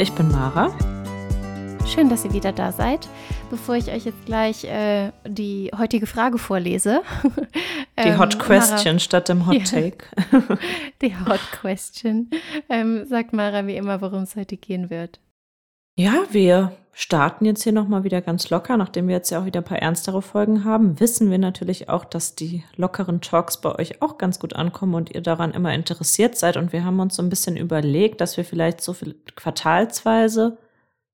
ich bin Mara. Schön, dass ihr wieder da seid. Bevor ich euch jetzt gleich äh, die heutige Frage vorlese. Die ähm, Hot Question Mara, statt dem Hot Take. die Hot Question. Ähm, sagt Mara wie immer, worum es heute gehen wird. Ja, wir starten jetzt hier nochmal wieder ganz locker. Nachdem wir jetzt ja auch wieder ein paar ernstere Folgen haben, wissen wir natürlich auch, dass die lockeren Talks bei euch auch ganz gut ankommen und ihr daran immer interessiert seid. Und wir haben uns so ein bisschen überlegt, dass wir vielleicht so viel quartalsweise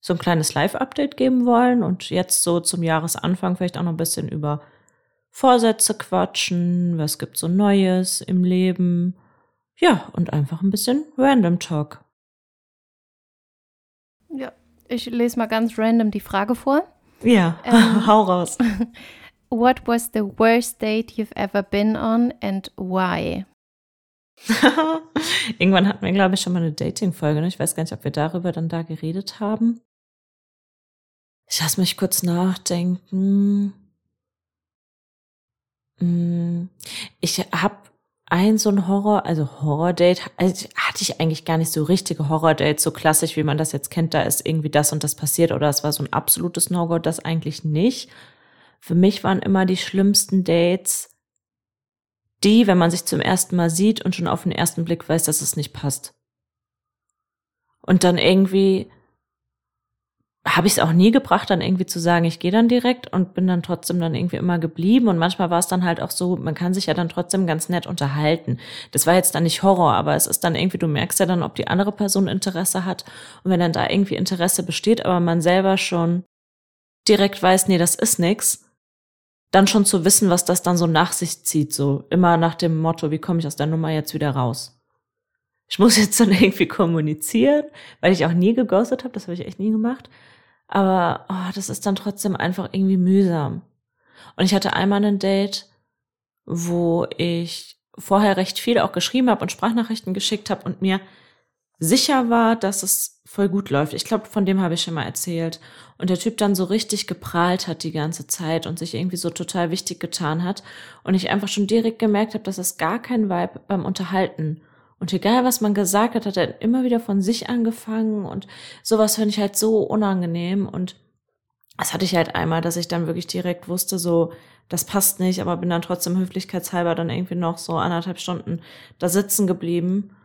so ein kleines Live-Update geben wollen und jetzt so zum Jahresanfang vielleicht auch noch ein bisschen über Vorsätze quatschen, was gibt so Neues im Leben. Ja, und einfach ein bisschen Random Talk. Ja, ich lese mal ganz random die Frage vor. Ja, ähm, hau raus. What was the worst date you've ever been on and why? Irgendwann hatten wir, glaube ich, schon mal eine Dating-Folge. Ne? Ich weiß gar nicht, ob wir darüber dann da geredet haben. Ich lasse mich kurz nachdenken. Hm, ich habe ein so ein Horror, also Horror-Date, also hatte ich eigentlich gar nicht so richtige Horror-Dates, so klassisch, wie man das jetzt kennt, da ist irgendwie das und das passiert oder es war so ein absolutes No-Go, das eigentlich nicht. Für mich waren immer die schlimmsten Dates die, wenn man sich zum ersten Mal sieht und schon auf den ersten Blick weiß, dass es nicht passt. Und dann irgendwie habe ich es auch nie gebracht, dann irgendwie zu sagen, ich gehe dann direkt und bin dann trotzdem dann irgendwie immer geblieben. Und manchmal war es dann halt auch so, man kann sich ja dann trotzdem ganz nett unterhalten. Das war jetzt dann nicht Horror, aber es ist dann irgendwie, du merkst ja dann, ob die andere Person Interesse hat. Und wenn dann da irgendwie Interesse besteht, aber man selber schon direkt weiß, nee, das ist nix, dann schon zu wissen, was das dann so nach sich zieht, so immer nach dem Motto, wie komme ich aus der Nummer jetzt wieder raus? Ich muss jetzt dann irgendwie kommunizieren, weil ich auch nie geghostet habe, das habe ich echt nie gemacht. Aber oh, das ist dann trotzdem einfach irgendwie mühsam. Und ich hatte einmal ein Date, wo ich vorher recht viel auch geschrieben habe und Sprachnachrichten geschickt habe und mir sicher war, dass es voll gut läuft. Ich glaube, von dem habe ich schon mal erzählt. Und der Typ dann so richtig geprahlt hat die ganze Zeit und sich irgendwie so total wichtig getan hat. Und ich einfach schon direkt gemerkt habe, dass es gar kein Vibe beim Unterhalten. Und egal, was man gesagt hat, hat er immer wieder von sich angefangen und sowas finde ich halt so unangenehm. Und das hatte ich halt einmal, dass ich dann wirklich direkt wusste, so, das passt nicht, aber bin dann trotzdem höflichkeitshalber dann irgendwie noch so anderthalb Stunden da sitzen geblieben.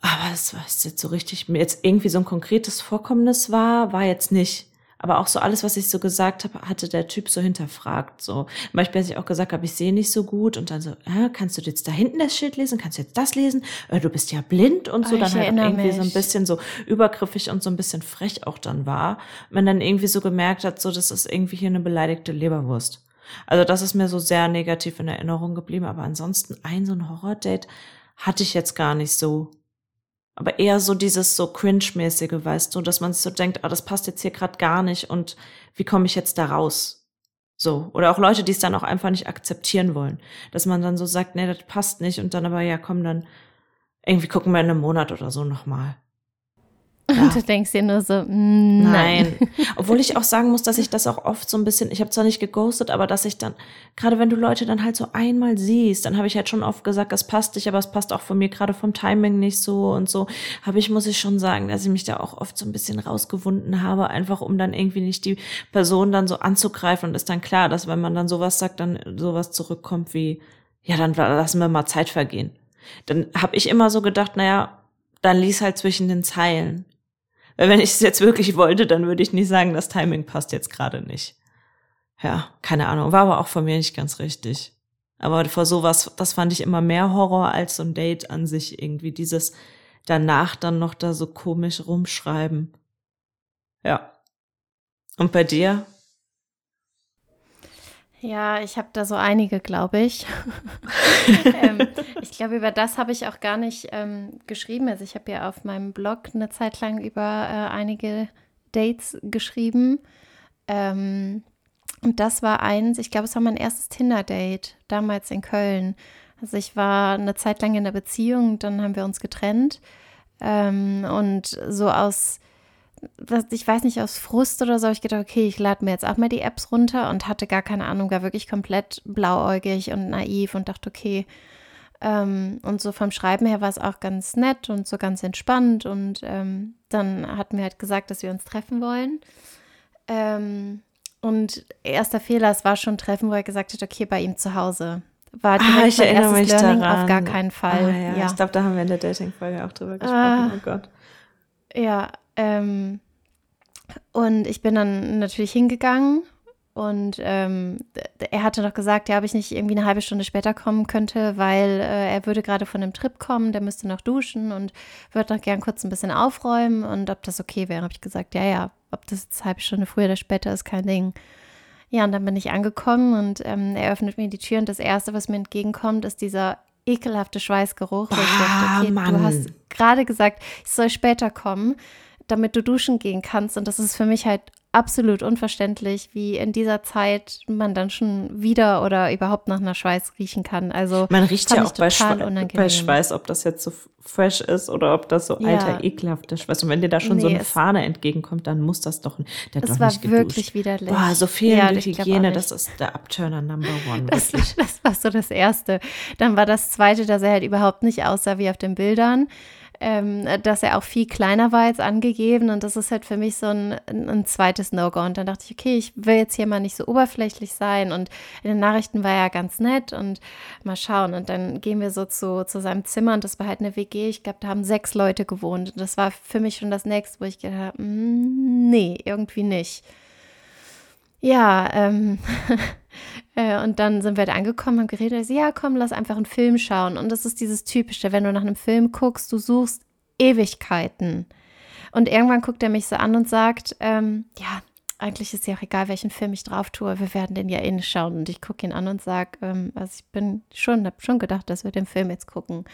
Aber es was jetzt so richtig, mir jetzt irgendwie so ein konkretes Vorkommnis war, war jetzt nicht. Aber auch so alles, was ich so gesagt habe, hatte der Typ so hinterfragt. So, zum Beispiel, als ich auch gesagt habe, ich sehe nicht so gut und dann so, äh, kannst du jetzt da hinten das Schild lesen? Kannst du jetzt das lesen? Äh, du bist ja blind und so. Oh, dann halt irgendwie mich. so ein bisschen so übergriffig und so ein bisschen frech auch dann war. Man dann irgendwie so gemerkt hat, so, das ist irgendwie hier eine beleidigte Leberwurst. Also das ist mir so sehr negativ in Erinnerung geblieben. Aber ansonsten ein so ein Horror-Date hatte ich jetzt gar nicht so aber eher so dieses so cringe-mäßige, weißt du, dass man sich so denkt, ah, das passt jetzt hier gerade gar nicht und wie komme ich jetzt da raus? So. Oder auch Leute, die es dann auch einfach nicht akzeptieren wollen. Dass man dann so sagt, nee, das passt nicht und dann aber, ja, komm, dann irgendwie gucken wir in einem Monat oder so nochmal. Ja. Und du denkst dir nur so, mm, nein. nein. Obwohl ich auch sagen muss, dass ich das auch oft so ein bisschen, ich habe zwar nicht geghostet, aber dass ich dann, gerade wenn du Leute dann halt so einmal siehst, dann habe ich halt schon oft gesagt, das passt dich, aber es passt auch von mir gerade vom Timing nicht so und so. Habe ich, muss ich schon sagen, dass ich mich da auch oft so ein bisschen rausgewunden habe, einfach um dann irgendwie nicht die Person dann so anzugreifen und ist dann klar, dass wenn man dann sowas sagt, dann sowas zurückkommt wie, ja, dann lassen wir mal Zeit vergehen. Dann habe ich immer so gedacht, naja, dann lies halt zwischen den Zeilen. Weil wenn ich es jetzt wirklich wollte, dann würde ich nicht sagen, das Timing passt jetzt gerade nicht. Ja, keine Ahnung. War aber auch von mir nicht ganz richtig. Aber vor sowas, das fand ich immer mehr Horror als so ein Date an sich irgendwie. Dieses danach dann noch da so komisch rumschreiben. Ja. Und bei dir? Ja, ich habe da so einige, glaube ich. ähm, ich glaube, über das habe ich auch gar nicht ähm, geschrieben. Also ich habe ja auf meinem Blog eine Zeit lang über äh, einige Dates geschrieben. Ähm, und das war eins, ich glaube, es war mein erstes Tinder-Date, damals in Köln. Also ich war eine Zeit lang in der Beziehung, dann haben wir uns getrennt. Ähm, und so aus ich weiß nicht, aus Frust oder so, habe ich gedacht, okay, ich lade mir jetzt auch mal die Apps runter und hatte gar keine Ahnung, war wirklich komplett blauäugig und naiv und dachte, okay, Ähm, und so vom Schreiben her war es auch ganz nett und so ganz entspannt. Und ähm, dann hatten wir halt gesagt, dass wir uns treffen wollen. Ähm, und erster Fehler, es war schon ein Treffen, wo er gesagt hat, okay, bei ihm zu Hause. War direkt ah, ich erinnere mich Learning daran. auf gar keinen Fall. Ah, ja. ja. Ich glaube, da haben wir in der Dating-Folge auch drüber gesprochen. Ah, oh Gott. Ja, ähm, und ich bin dann natürlich hingegangen und ähm, er hatte noch gesagt, ja, ob ich nicht irgendwie eine halbe Stunde später kommen könnte, weil äh, er würde gerade von einem Trip kommen, der müsste noch duschen und würde noch gern kurz ein bisschen aufräumen und ob das okay wäre. Habe ich gesagt, ja, ja, ob das jetzt eine halbe Stunde früher oder später ist, kein Ding. Ja, und dann bin ich angekommen und ähm, er öffnet mir die Tür und das Erste, was mir entgegenkommt, ist dieser ekelhafte Schweißgeruch. Bah, ich dachte, okay, Mann. du hast gerade gesagt, ich soll später kommen damit du duschen gehen kannst. Und das ist für mich halt absolut unverständlich, wie in dieser Zeit man dann schon wieder oder überhaupt nach einer Schweiß riechen kann. Also man riecht ja auch bei, Schwe bei, Schweiß, ob das jetzt so fresh ist oder ob das so ja. alter ekelhafter Schweiß. Und wenn dir da schon nee, so eine Fahne entgegenkommt, dann muss das doch. Der es doch war wirklich widerlich. Boah, so fehlende ja, Hygiene, das ist der Upturner Number One. Das, das war so das Erste. Dann war das Zweite, dass er halt überhaupt nicht aussah wie auf den Bildern ähm, dass er auch viel kleiner war als angegeben. Und das ist halt für mich so ein, ein zweites No-Go. Und dann dachte ich, okay, ich will jetzt hier mal nicht so oberflächlich sein. Und in den Nachrichten war er ganz nett und mal schauen. Und dann gehen wir so zu, zu seinem Zimmer und das war halt eine WG. Ich glaube, da haben sechs Leute gewohnt. Und das war für mich schon das nächste, wo ich gedacht habe, mm, nee, irgendwie nicht. Ja, ähm, äh, und dann sind wir da angekommen, haben geredet, ich so, ja, komm, lass einfach einen Film schauen. Und das ist dieses Typische, wenn du nach einem Film guckst, du suchst Ewigkeiten. Und irgendwann guckt er mich so an und sagt, ähm, ja, eigentlich ist ja auch egal, welchen Film ich drauf tue, wir werden den ja eh schauen. Und ich gucke ihn an und sage, ähm, also ich bin schon, habe schon gedacht, dass wir den Film jetzt gucken.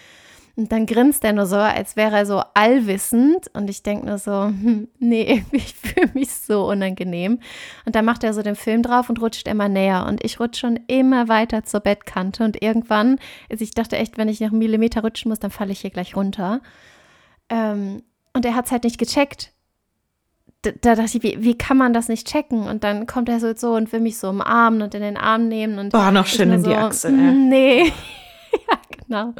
Und dann grinst er nur so, als wäre er so allwissend. Und ich denke nur so, hm, nee, ich fühle mich so unangenehm. Und dann macht er so den Film drauf und rutscht immer näher. Und ich rutsche schon immer weiter zur Bettkante. Und irgendwann, also ich dachte echt, wenn ich noch einen Millimeter rutschen muss, dann falle ich hier gleich runter. Ähm, und er hat es halt nicht gecheckt. Da, da, dachte ich, wie, wie kann man das nicht checken? Und dann kommt er so, so und will mich so umarmen und in den Arm nehmen. Und Boah, noch schön in so, die Achse. Ey. Nee. ja, genau.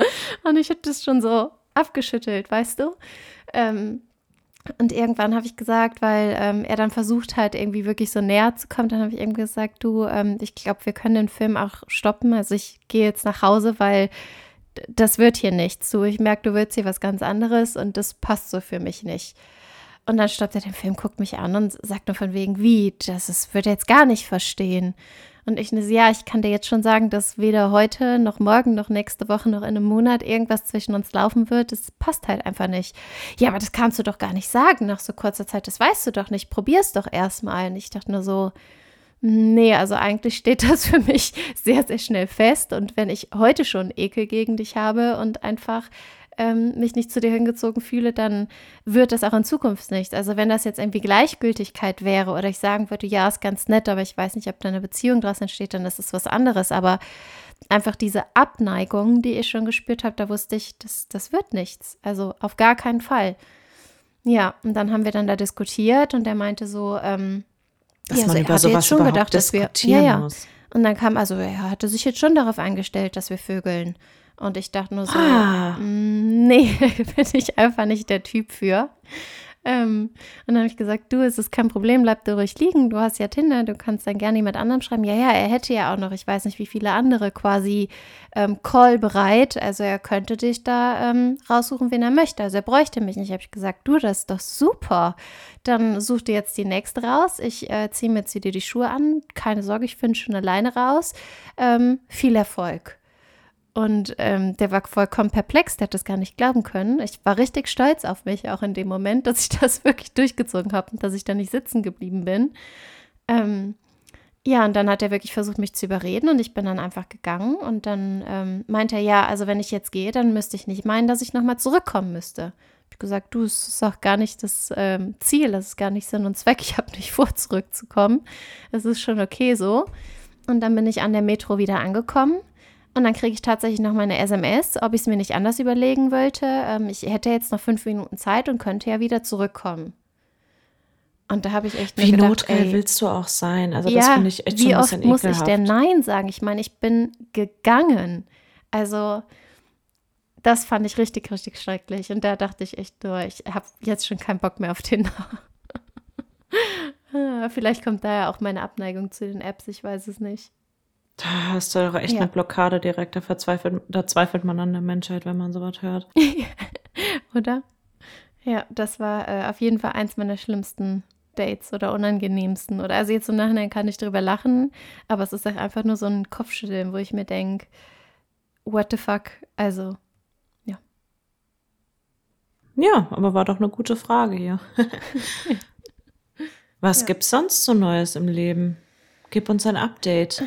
Und ich habe das schon so abgeschüttelt, weißt du? Ähm, und irgendwann habe ich gesagt, weil ähm, er dann versucht hat, irgendwie wirklich so näher zu kommen, dann habe ich ihm gesagt, du, ähm, ich glaube, wir können den Film auch stoppen. Also ich gehe jetzt nach Hause, weil das wird hier nichts. So, ich merke, du willst hier was ganz anderes und das passt so für mich nicht. Und dann stoppt er den Film, guckt mich an und sagt nur von wegen, wie, das ist, wird er jetzt gar nicht verstehen. Und ich ne, ja, ich kann dir jetzt schon sagen, dass weder heute noch morgen noch nächste Woche noch in einem Monat irgendwas zwischen uns laufen wird. Das passt halt einfach nicht. Ja, aber das kannst du doch gar nicht sagen nach so kurzer Zeit. Das weißt du doch nicht. Probier's doch erstmal. Und ich dachte nur so, nee, also eigentlich steht das für mich sehr, sehr schnell fest. Und wenn ich heute schon Ekel gegen dich habe und einfach ähm, mich nicht zu dir hingezogen fühle, dann wird das auch in Zukunft nicht. Also wenn das jetzt irgendwie Gleichgültigkeit wäre oder ich sagen würde, ja, ist ganz nett, aber ich weiß nicht, ob da eine Beziehung draus entsteht, dann ist es was anderes. Aber einfach diese Abneigung, die ich schon gespürt habe, da wusste ich, das, das wird nichts. Also auf gar keinen Fall. Ja, und dann haben wir dann da diskutiert und er meinte so, ähm, dass ja, man also über sowas schon gedacht, dass wir, ja, ja. Muss. Und dann kam, also er hatte sich jetzt schon darauf eingestellt, dass wir vögeln. Und ich dachte nur so, ah. Mm, nee, bin ich einfach nicht der Typ für. Ähm, und dann habe ich gesagt, du, es ist kein Problem, bleib du ruhig liegen, du hast ja Tinder, du kannst dann gerne jemand anderem schreiben. Ja, ja, er hätte ja auch noch, ich weiß nicht, wie viele andere quasi ähm, Call bereit. Also er könnte dich da ähm, raussuchen, wen er möchte. Also er bräuchte mich nicht. Habe ich gesagt, du, das ist doch super. Dann such dir jetzt die nächste raus. Ich äh, ziehe mir jetzt wieder die Schuhe an. Keine Sorge, ich finde schon alleine raus. Ähm, viel Erfolg. Und ähm, der war vollkommen perplex, der hat das gar nicht glauben können. Ich war richtig stolz auf mich, auch in dem Moment, dass ich das wirklich durchgezogen habe und dass ich da nicht sitzen geblieben bin. Ähm, ja, und dann hat er wirklich versucht, mich zu überreden und ich bin dann einfach gegangen und dann ähm, meinte er, ja, also wenn ich jetzt gehe, dann müsste ich nicht meinen, dass ich nochmal zurückkommen müsste. Ich habe gesagt, du, es ist auch gar nicht das ähm, Ziel, das ist gar nicht Sinn und Zweck, ich habe nicht vor, zurückzukommen. Es ist schon okay so. Und dann bin ich an der Metro wieder angekommen und dann kriege ich tatsächlich noch meine SMS, ob ich es mir nicht anders überlegen wollte. Ähm, ich hätte jetzt noch fünf Minuten Zeit und könnte ja wieder zurückkommen. Und da habe ich echt Wie gedacht, notgeil ey, willst du auch sein? Also das finde ich echt wie schon ein oft muss ich denn Nein sagen? Ich meine, ich bin gegangen. Also das fand ich richtig, richtig schrecklich. Und da dachte ich echt nur, ich habe jetzt schon keinen Bock mehr auf Tinder. Ah, vielleicht kommt daher auch meine Abneigung zu den Apps, ich weiß es nicht. Da hast du doch echt ja. eine Blockade direkt. Da, verzweifelt, da zweifelt man an der Menschheit, wenn man sowas hört. Oder? Ja, das war äh, auf jeden Fall eins meiner schlimmsten Dates oder unangenehmsten. Oder also jetzt im Nachhinein kann ich drüber lachen, aber es ist auch einfach nur so ein Kopfschütteln, wo ich mir denke, what the fuck? Also, ja. Ja, aber war doch eine gute Frage hier. Was ja. gibt's sonst so Neues im Leben? Gib uns ein Update.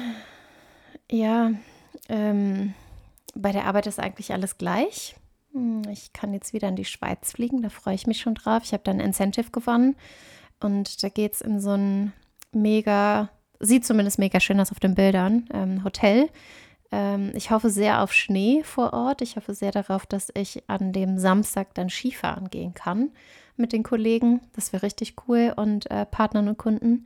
Ja, ähm, bei der Arbeit ist eigentlich alles gleich. Hm, ich kann jetzt wieder in die Schweiz fliegen, da freue ich mich schon drauf. Ich habe da ein Incentive gewonnen und da geht es in so ein mega, sieht zumindest mega schön aus auf den Bildern, ähm, Hotel. Ähm, ich hoffe sehr auf Schnee vor Ort. Ich hoffe sehr darauf, dass ich an dem Samstag dann Skifahren gehen kann mit den Kollegen. Das wäre richtig cool und äh, Partnern und Kunden.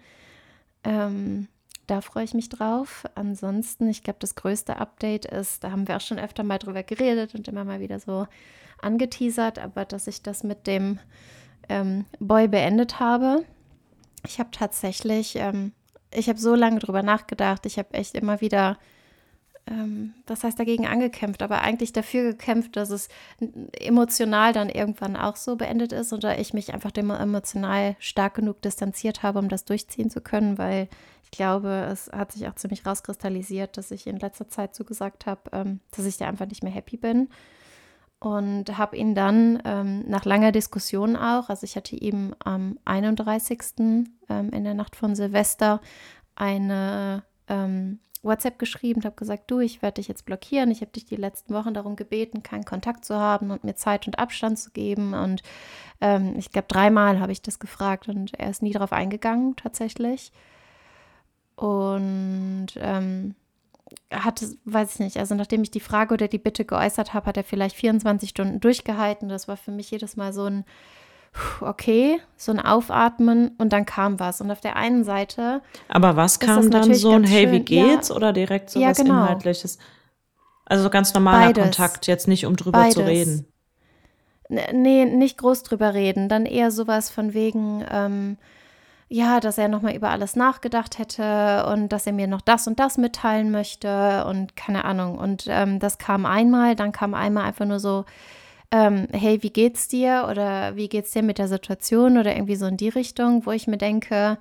Ähm, da freue ich mich drauf. Ansonsten, ich glaube, das größte Update ist, da haben wir auch schon öfter mal drüber geredet und immer mal wieder so angeteasert, aber dass ich das mit dem ähm, Boy beendet habe. Ich habe tatsächlich, ähm, ich habe so lange drüber nachgedacht. Ich habe echt immer wieder ähm, das heißt dagegen angekämpft, aber eigentlich dafür gekämpft, dass es emotional dann irgendwann auch so beendet ist oder ich mich einfach dem emotional stark genug distanziert habe, um das durchziehen zu können, weil ich glaube, es hat sich auch ziemlich rauskristallisiert, dass ich in letzter Zeit so gesagt habe, ähm, dass ich da einfach nicht mehr happy bin. Und habe ihn dann ähm, nach langer Diskussion auch, also ich hatte ihm am 31. Ähm, in der Nacht von Silvester eine ähm, WhatsApp geschrieben, habe gesagt, du, ich werde dich jetzt blockieren. Ich habe dich die letzten Wochen darum gebeten, keinen Kontakt zu haben und mir Zeit und Abstand zu geben. Und ähm, ich glaube, dreimal habe ich das gefragt und er ist nie darauf eingegangen, tatsächlich. Und ähm, hat, weiß ich nicht, also nachdem ich die Frage oder die Bitte geäußert habe, hat er vielleicht 24 Stunden durchgehalten. Das war für mich jedes Mal so ein okay, so ein Aufatmen und dann kam was. Und auf der einen Seite. Aber was kam dann so ein Hey, wie geht's? Ja, oder direkt so ja, was genau. Inhaltliches? Also ganz normaler Beides. Kontakt, jetzt nicht um drüber Beides. zu reden. Nee, nicht groß drüber reden. Dann eher sowas von wegen, ähm, ja, dass er nochmal über alles nachgedacht hätte und dass er mir noch das und das mitteilen möchte und keine Ahnung. Und ähm, das kam einmal, dann kam einmal einfach nur so, ähm, hey, wie geht's dir? Oder wie geht's dir mit der Situation? Oder irgendwie so in die Richtung, wo ich mir denke,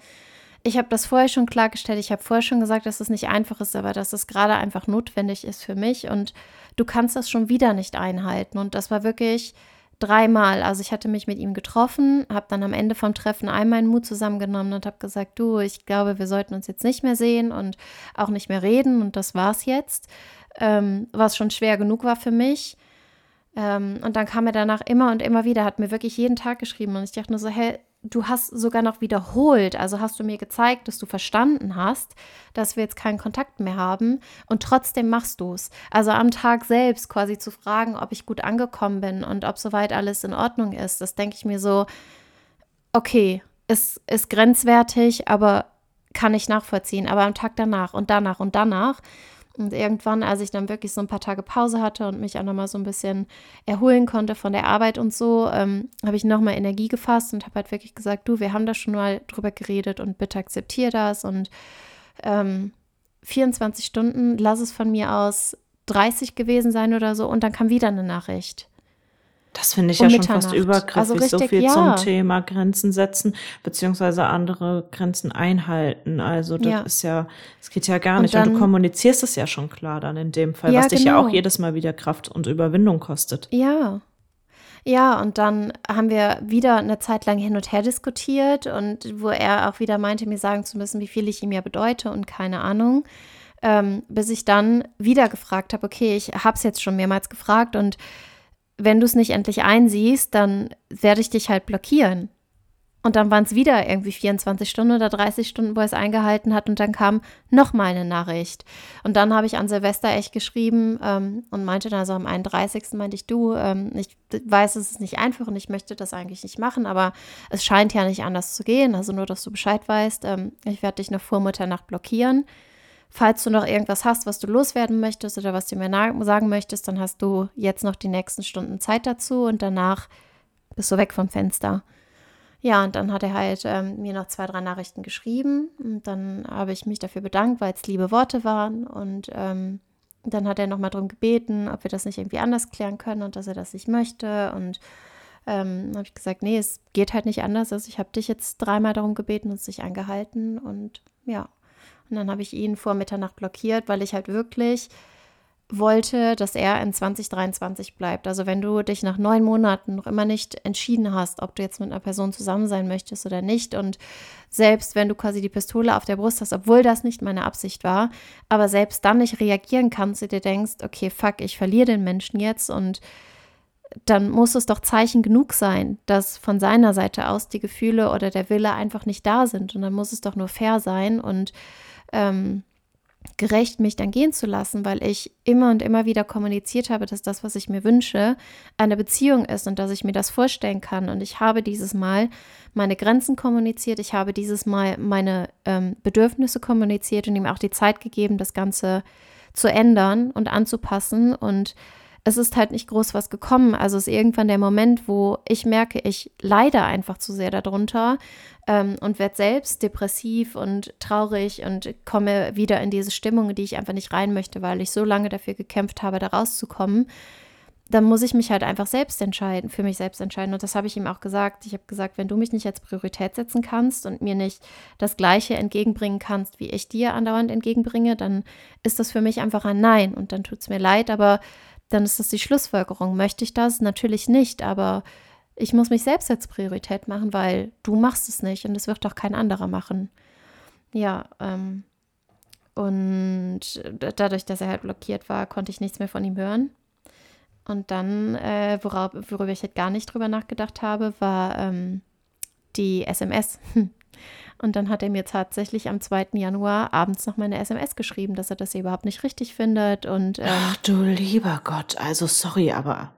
ich habe das vorher schon klargestellt, ich habe vorher schon gesagt, dass es nicht einfach ist, aber dass es gerade einfach notwendig ist für mich. Und du kannst das schon wieder nicht einhalten. Und das war wirklich dreimal. Also ich hatte mich mit ihm getroffen, habe dann am Ende vom Treffen einmal meinen Mut zusammengenommen und habe gesagt, du, ich glaube, wir sollten uns jetzt nicht mehr sehen und auch nicht mehr reden und das war's jetzt, ähm, was schon schwer genug war für mich. Ähm, und dann kam er danach immer und immer wieder, hat mir wirklich jeden Tag geschrieben. Und ich dachte nur so, hey, du hast sogar noch wiederholt. Also hast du mir gezeigt, dass du verstanden hast, dass wir jetzt keinen Kontakt mehr haben. Und trotzdem machst du es. Also am Tag selbst quasi zu fragen, ob ich gut angekommen bin und ob soweit alles in Ordnung ist. Das denke ich mir so, okay, ist, ist grenzwertig, aber kann ich nachvollziehen. Aber am Tag danach und danach und danach und irgendwann, als ich dann wirklich so ein paar Tage Pause hatte und mich auch nochmal so ein bisschen erholen konnte von der Arbeit und so, ähm, habe ich nochmal Energie gefasst und habe halt wirklich gesagt, du, wir haben da schon mal drüber geredet und bitte akzeptier das und ähm, 24 Stunden, lass es von mir aus 30 gewesen sein oder so und dann kam wieder eine Nachricht. Das finde ich um ja schon fast übergriffig, also richtig, so viel ja. zum Thema Grenzen setzen, beziehungsweise andere Grenzen einhalten. Also das ja. ist ja, es geht ja gar nicht. Und, dann, und, du kommunizierst es ja schon klar dann in dem Fall, ja, was dich genau. ja auch genau. jedes Mal wieder Kraft und Überwindung kostet. Ja. Ja, und dann haben wir wieder eine Zeit lang hin und her diskutiert und wo er auch wieder meinte, mir sagen zu müssen, wie viel ich ihm ja bedeute und keine Ahnung. Ähm, bis ich dann wieder gefragt habe, okay, ich habe es jetzt schon mehrmals gefragt und wenn du es nicht endlich einsiehst, dann werde ich dich halt blockieren. Und dann waren es wieder irgendwie 24 Stunden oder 30 Stunden, wo er es eingehalten hat. Und dann kam noch mal eine Nachricht. Und dann habe ich an Silvester echt geschrieben ähm, und meinte dann, also am 31. meinte ich, du, ähm, ich weiß, es ist nicht einfach und ich möchte das eigentlich nicht machen, aber es scheint ja nicht anders zu gehen. Also nur, dass du Bescheid weißt. Ähm, ich werde dich noch vor Mitternacht blockieren. Falls du noch irgendwas hast, was du loswerden möchtest oder was du mir sagen möchtest, dann hast du jetzt noch die nächsten Stunden Zeit dazu und danach bist du weg vom Fenster. Ja, und dann hat er halt ähm, mir noch zwei, drei Nachrichten geschrieben und dann habe ich mich dafür bedankt, weil es liebe Worte waren und ähm, dann hat er nochmal darum gebeten, ob wir das nicht irgendwie anders klären können und dass er das nicht möchte und ähm, habe ich gesagt, nee, es geht halt nicht anders. Also ich habe dich jetzt dreimal darum gebeten und es sich angehalten und ja. Und dann habe ich ihn vor Mitternacht blockiert, weil ich halt wirklich wollte, dass er in 2023 bleibt. Also wenn du dich nach neun Monaten noch immer nicht entschieden hast, ob du jetzt mit einer Person zusammen sein möchtest oder nicht und selbst wenn du quasi die Pistole auf der Brust hast, obwohl das nicht meine Absicht war, aber selbst dann nicht reagieren kannst, du dir denkst, okay, fuck, ich verliere den Menschen jetzt und dann muss es doch Zeichen genug sein, dass von seiner Seite aus die Gefühle oder der Wille einfach nicht da sind. Und dann muss es doch nur fair sein und ähm, gerecht, mich dann gehen zu lassen, weil ich immer und immer wieder kommuniziert habe, dass das, was ich mir wünsche, eine Beziehung ist und dass ich mir das vorstellen kann. Und ich habe dieses Mal meine Grenzen kommuniziert, ich habe dieses Mal meine ähm, Bedürfnisse kommuniziert und ihm auch die Zeit gegeben, das Ganze zu ändern und anzupassen und es ist halt nicht groß was gekommen. Also ist irgendwann der Moment, wo ich merke, ich leide einfach zu sehr darunter ähm, und werde selbst depressiv und traurig und komme wieder in diese Stimmung, die ich einfach nicht rein möchte, weil ich so lange dafür gekämpft habe, da rauszukommen. Dann muss ich mich halt einfach selbst entscheiden, für mich selbst entscheiden. Und das habe ich ihm auch gesagt. Ich habe gesagt, wenn du mich nicht als Priorität setzen kannst und mir nicht das Gleiche entgegenbringen kannst, wie ich dir andauernd entgegenbringe, dann ist das für mich einfach ein Nein. Und dann tut es mir leid, aber dann ist das die Schlussfolgerung. Möchte ich das? Natürlich nicht, aber ich muss mich selbst als Priorität machen, weil du machst es nicht und es wird doch kein anderer machen. Ja, ähm, und dadurch, dass er halt blockiert war, konnte ich nichts mehr von ihm hören. Und dann, äh, worauf, worüber ich halt gar nicht drüber nachgedacht habe, war ähm, die SMS. Und dann hat er mir tatsächlich am 2. Januar abends noch meine SMS geschrieben, dass er das überhaupt nicht richtig findet. Und, ähm, Ach du lieber Gott, also sorry, aber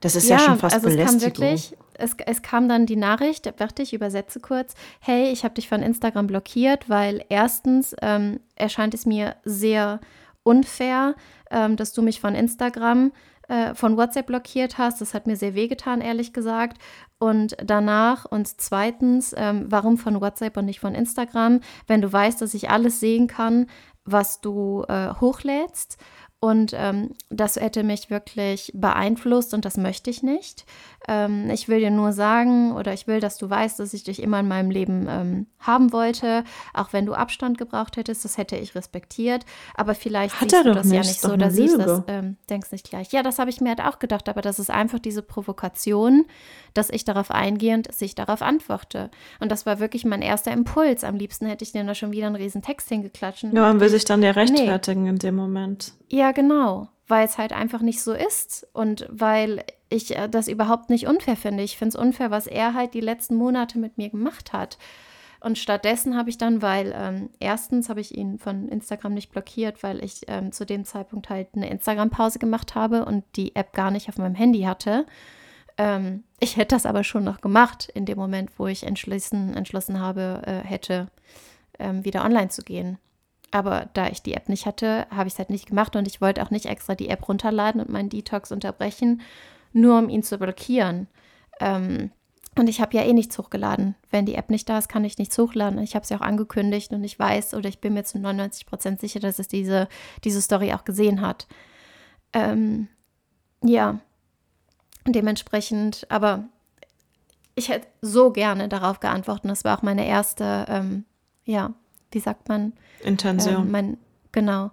das ist ja, ja schon fast also Belästigung. Es kam wirklich, es, es kam dann die Nachricht, warte, ich übersetze kurz, hey, ich habe dich von Instagram blockiert, weil erstens ähm, erscheint es mir sehr unfair, ähm, dass du mich von Instagram äh, von WhatsApp blockiert hast. Das hat mir sehr wehgetan, ehrlich gesagt. Und danach und zweitens, ähm, warum von WhatsApp und nicht von Instagram, wenn du weißt, dass ich alles sehen kann, was du äh, hochlädst. Und ähm, das hätte mich wirklich beeinflusst und das möchte ich nicht. Ähm, ich will dir nur sagen oder ich will, dass du weißt, dass ich dich immer in meinem Leben ähm, haben wollte. Auch wenn du Abstand gebraucht hättest, das hätte ich respektiert. Aber vielleicht Hat siehst du das nicht, ja nicht so oder siehst das, ähm, denkst nicht gleich. Ja, das habe ich mir halt auch gedacht, aber das ist einfach diese Provokation, dass ich darauf eingehend sich darauf antworte. Und das war wirklich mein erster Impuls. Am liebsten hätte ich dir da schon wieder einen riesen Text hingeklatscht. Ja, man will sich dann ja rechtfertigen nee. in dem Moment. Ja, genau. Weil es halt einfach nicht so ist und weil ich äh, das überhaupt nicht unfair finde. Ich finde es unfair, was er halt die letzten Monate mit mir gemacht hat. Und stattdessen habe ich dann, weil ähm, erstens habe ich ihn von Instagram nicht blockiert, weil ich ähm, zu dem Zeitpunkt halt eine Instagram-Pause gemacht habe und die App gar nicht auf meinem Handy hatte. Ähm, ich hätte das aber schon noch gemacht in dem Moment, wo ich entschlossen, entschlossen habe, äh, hätte, ähm, wieder online zu gehen. Aber da ich die App nicht hatte, habe ich es halt nicht gemacht und ich wollte auch nicht extra die App runterladen und meinen Detox unterbrechen, nur um ihn zu blockieren. Ähm, und ich habe ja eh nichts hochgeladen. Wenn die App nicht da ist, kann ich nichts hochladen. Ich habe es ja auch angekündigt und ich weiß oder ich bin mir zu 99 Prozent sicher, dass es diese, diese Story auch gesehen hat. Ähm, ja, dementsprechend, aber ich hätte so gerne darauf geantwortet. Das war auch meine erste, ähm, ja, wie sagt man? Intention. Ähm, mein, genau.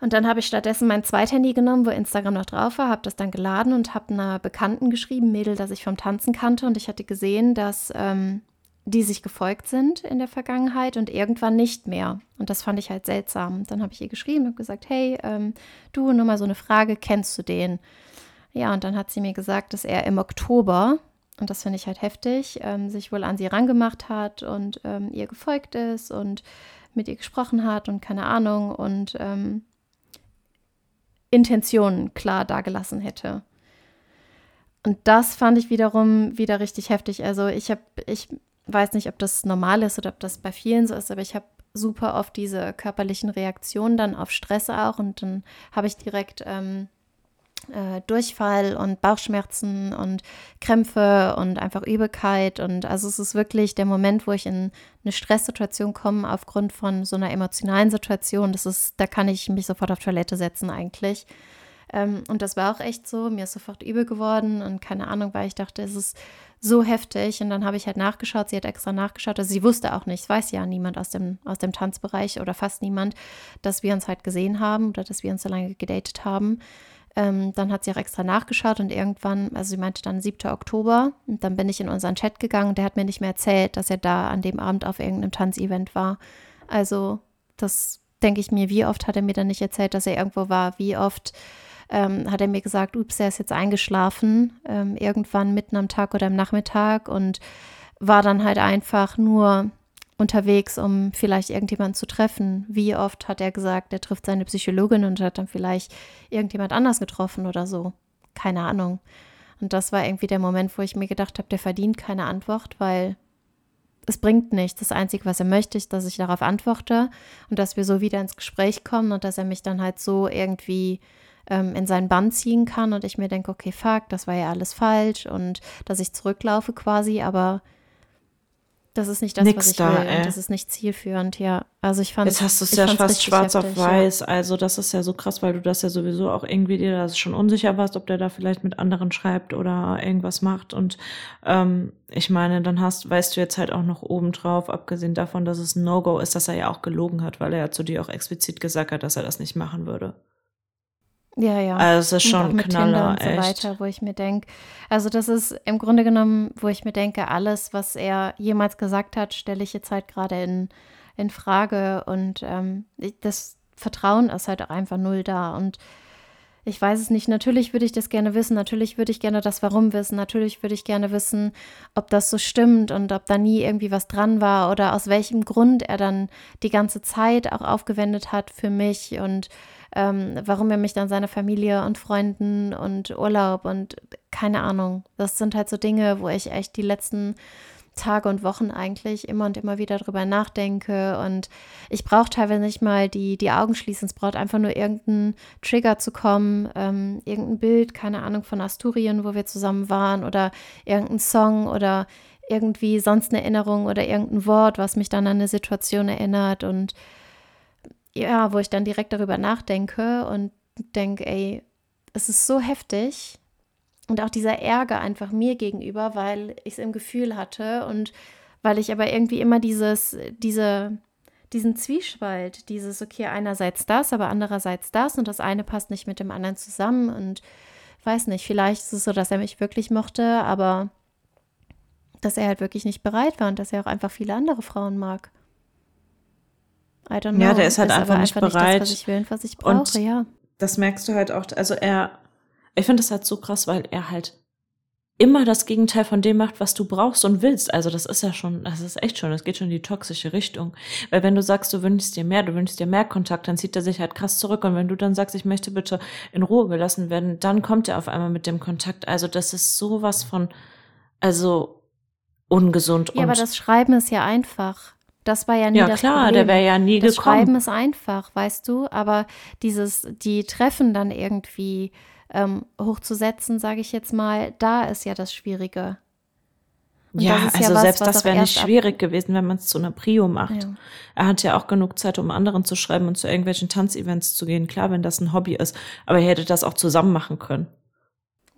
Und dann habe ich stattdessen mein Zweithandy genommen, wo Instagram noch drauf war, habe das dann geladen und habe einer Bekannten geschrieben, Mädel, das ich vom Tanzen kannte. Und ich hatte gesehen, dass ähm, die sich gefolgt sind in der Vergangenheit und irgendwann nicht mehr. Und das fand ich halt seltsam. Dann habe ich ihr geschrieben und gesagt, hey, ähm, du, nur mal so eine Frage, kennst du den? Ja, und dann hat sie mir gesagt, dass er im Oktober, und das finde ich halt heftig, ähm, sich wohl an sie rangemacht hat und ähm, ihr gefolgt ist und mit ihr gesprochen hat und keine Ahnung und ähm, Intentionen klar dargelassen hätte. Und das fand ich wiederum wieder richtig heftig. Also ich habe, ich weiß nicht, ob das normal ist oder ob das bei vielen so ist, aber ich habe super oft diese körperlichen Reaktionen dann auf Stress auch und dann habe ich direkt ähm, äh, Durchfall und Bauchschmerzen und Krämpfe und einfach Übelkeit. Und also es ist wirklich der Moment, wo ich in eine Stresssituation komme aufgrund von so einer emotionalen Situation. Das ist, da kann ich mich sofort auf Toilette setzen eigentlich. Ähm, und das war auch echt so. Mir ist sofort übel geworden und keine Ahnung, weil ich dachte, es ist so heftig. Und dann habe ich halt nachgeschaut. Sie hat extra nachgeschaut. Also sie wusste auch nicht, weiß ja niemand aus dem, aus dem Tanzbereich oder fast niemand, dass wir uns halt gesehen haben oder dass wir uns so lange gedatet haben. Ähm, dann hat sie auch extra nachgeschaut und irgendwann, also sie meinte dann 7. Oktober, und dann bin ich in unseren Chat gegangen und der hat mir nicht mehr erzählt, dass er da an dem Abend auf irgendeinem Tanzevent war. Also, das denke ich mir, wie oft hat er mir dann nicht erzählt, dass er irgendwo war, wie oft ähm, hat er mir gesagt, ups, er ist jetzt eingeschlafen, ähm, irgendwann mitten am Tag oder am Nachmittag und war dann halt einfach nur unterwegs, um vielleicht irgendjemanden zu treffen. Wie oft hat er gesagt, er trifft seine Psychologin und hat dann vielleicht irgendjemand anders getroffen oder so. Keine Ahnung. Und das war irgendwie der Moment, wo ich mir gedacht habe, der verdient keine Antwort, weil es bringt nichts. Das Einzige, was er möchte, ist, dass ich darauf antworte und dass wir so wieder ins Gespräch kommen und dass er mich dann halt so irgendwie ähm, in seinen Bann ziehen kann und ich mir denke, okay, fuck, das war ja alles falsch und dass ich zurücklaufe quasi, aber das ist nicht das, Nix was ich da, will. Ey. Das ist nicht zielführend, ja. Also ich fand Jetzt hast du es ja fast schwarz heftig, auf weiß. Ja. Also das ist ja so krass, weil du das ja sowieso auch irgendwie dir da schon unsicher warst, ob der da vielleicht mit anderen schreibt oder irgendwas macht. Und ähm, ich meine, dann hast, weißt du jetzt halt auch noch obendrauf, abgesehen davon, dass es ein No-Go ist, dass er ja auch gelogen hat, weil er ja zu dir auch explizit gesagt hat, dass er das nicht machen würde. Ja, ja. Also es ist schon ein Knaller, und so echt. weiter, wo ich mir denke, also das ist im Grunde genommen, wo ich mir denke, alles, was er jemals gesagt hat, stelle ich jetzt halt gerade in, in Frage und ähm, das Vertrauen ist halt auch einfach null da und ich weiß es nicht. Natürlich würde ich das gerne wissen. Natürlich würde ich gerne das Warum wissen. Natürlich würde ich gerne wissen, ob das so stimmt und ob da nie irgendwie was dran war oder aus welchem Grund er dann die ganze Zeit auch aufgewendet hat für mich und ähm, warum er mich dann seiner Familie und Freunden und Urlaub und keine Ahnung. Das sind halt so Dinge, wo ich echt die letzten Tage und Wochen eigentlich immer und immer wieder drüber nachdenke. Und ich brauche teilweise nicht mal die, die Augen schließen. Es braucht einfach nur irgendein Trigger zu kommen, ähm, irgendein Bild, keine Ahnung, von Asturien, wo wir zusammen waren, oder irgendein Song oder irgendwie sonst eine Erinnerung oder irgendein Wort, was mich dann an eine Situation erinnert. Und ja, wo ich dann direkt darüber nachdenke und denke, ey, es ist so heftig und auch dieser Ärger einfach mir gegenüber, weil ich es im Gefühl hatte und weil ich aber irgendwie immer dieses, diese, diesen Zwiespalt, dieses, okay, einerseits das, aber andererseits das und das eine passt nicht mit dem anderen zusammen und weiß nicht, vielleicht ist es so, dass er mich wirklich mochte, aber dass er halt wirklich nicht bereit war und dass er auch einfach viele andere Frauen mag. I don't know. Ja, der ist halt ist einfach, nicht einfach bereit. Nicht das, was ich will und was ich brauche, und ja. Das merkst du halt auch. Also er, ich finde das halt so krass, weil er halt immer das Gegenteil von dem macht, was du brauchst und willst. Also das ist ja schon, das ist echt schon, das geht schon in die toxische Richtung. Weil wenn du sagst, du wünschst dir mehr, du wünschst dir mehr Kontakt, dann zieht er sich halt krass zurück. Und wenn du dann sagst, ich möchte bitte in Ruhe gelassen werden, dann kommt er auf einmal mit dem Kontakt. Also das ist sowas von, also ungesund. Ja, aber das Schreiben ist ja einfach. Das war ja nie ja, das klar, Problem. der wäre ja nie das gekommen. Schreiben ist einfach, weißt du, aber dieses, die Treffen dann irgendwie ähm, hochzusetzen, sage ich jetzt mal, da ist ja das Schwierige. Und ja, das also ja was, selbst das wäre nicht schwierig gewesen, wenn man es zu einer Prio macht. Ja. Er hat ja auch genug Zeit, um anderen zu schreiben und zu irgendwelchen Tanzevents zu gehen. Klar, wenn das ein Hobby ist, aber er hätte das auch zusammen machen können.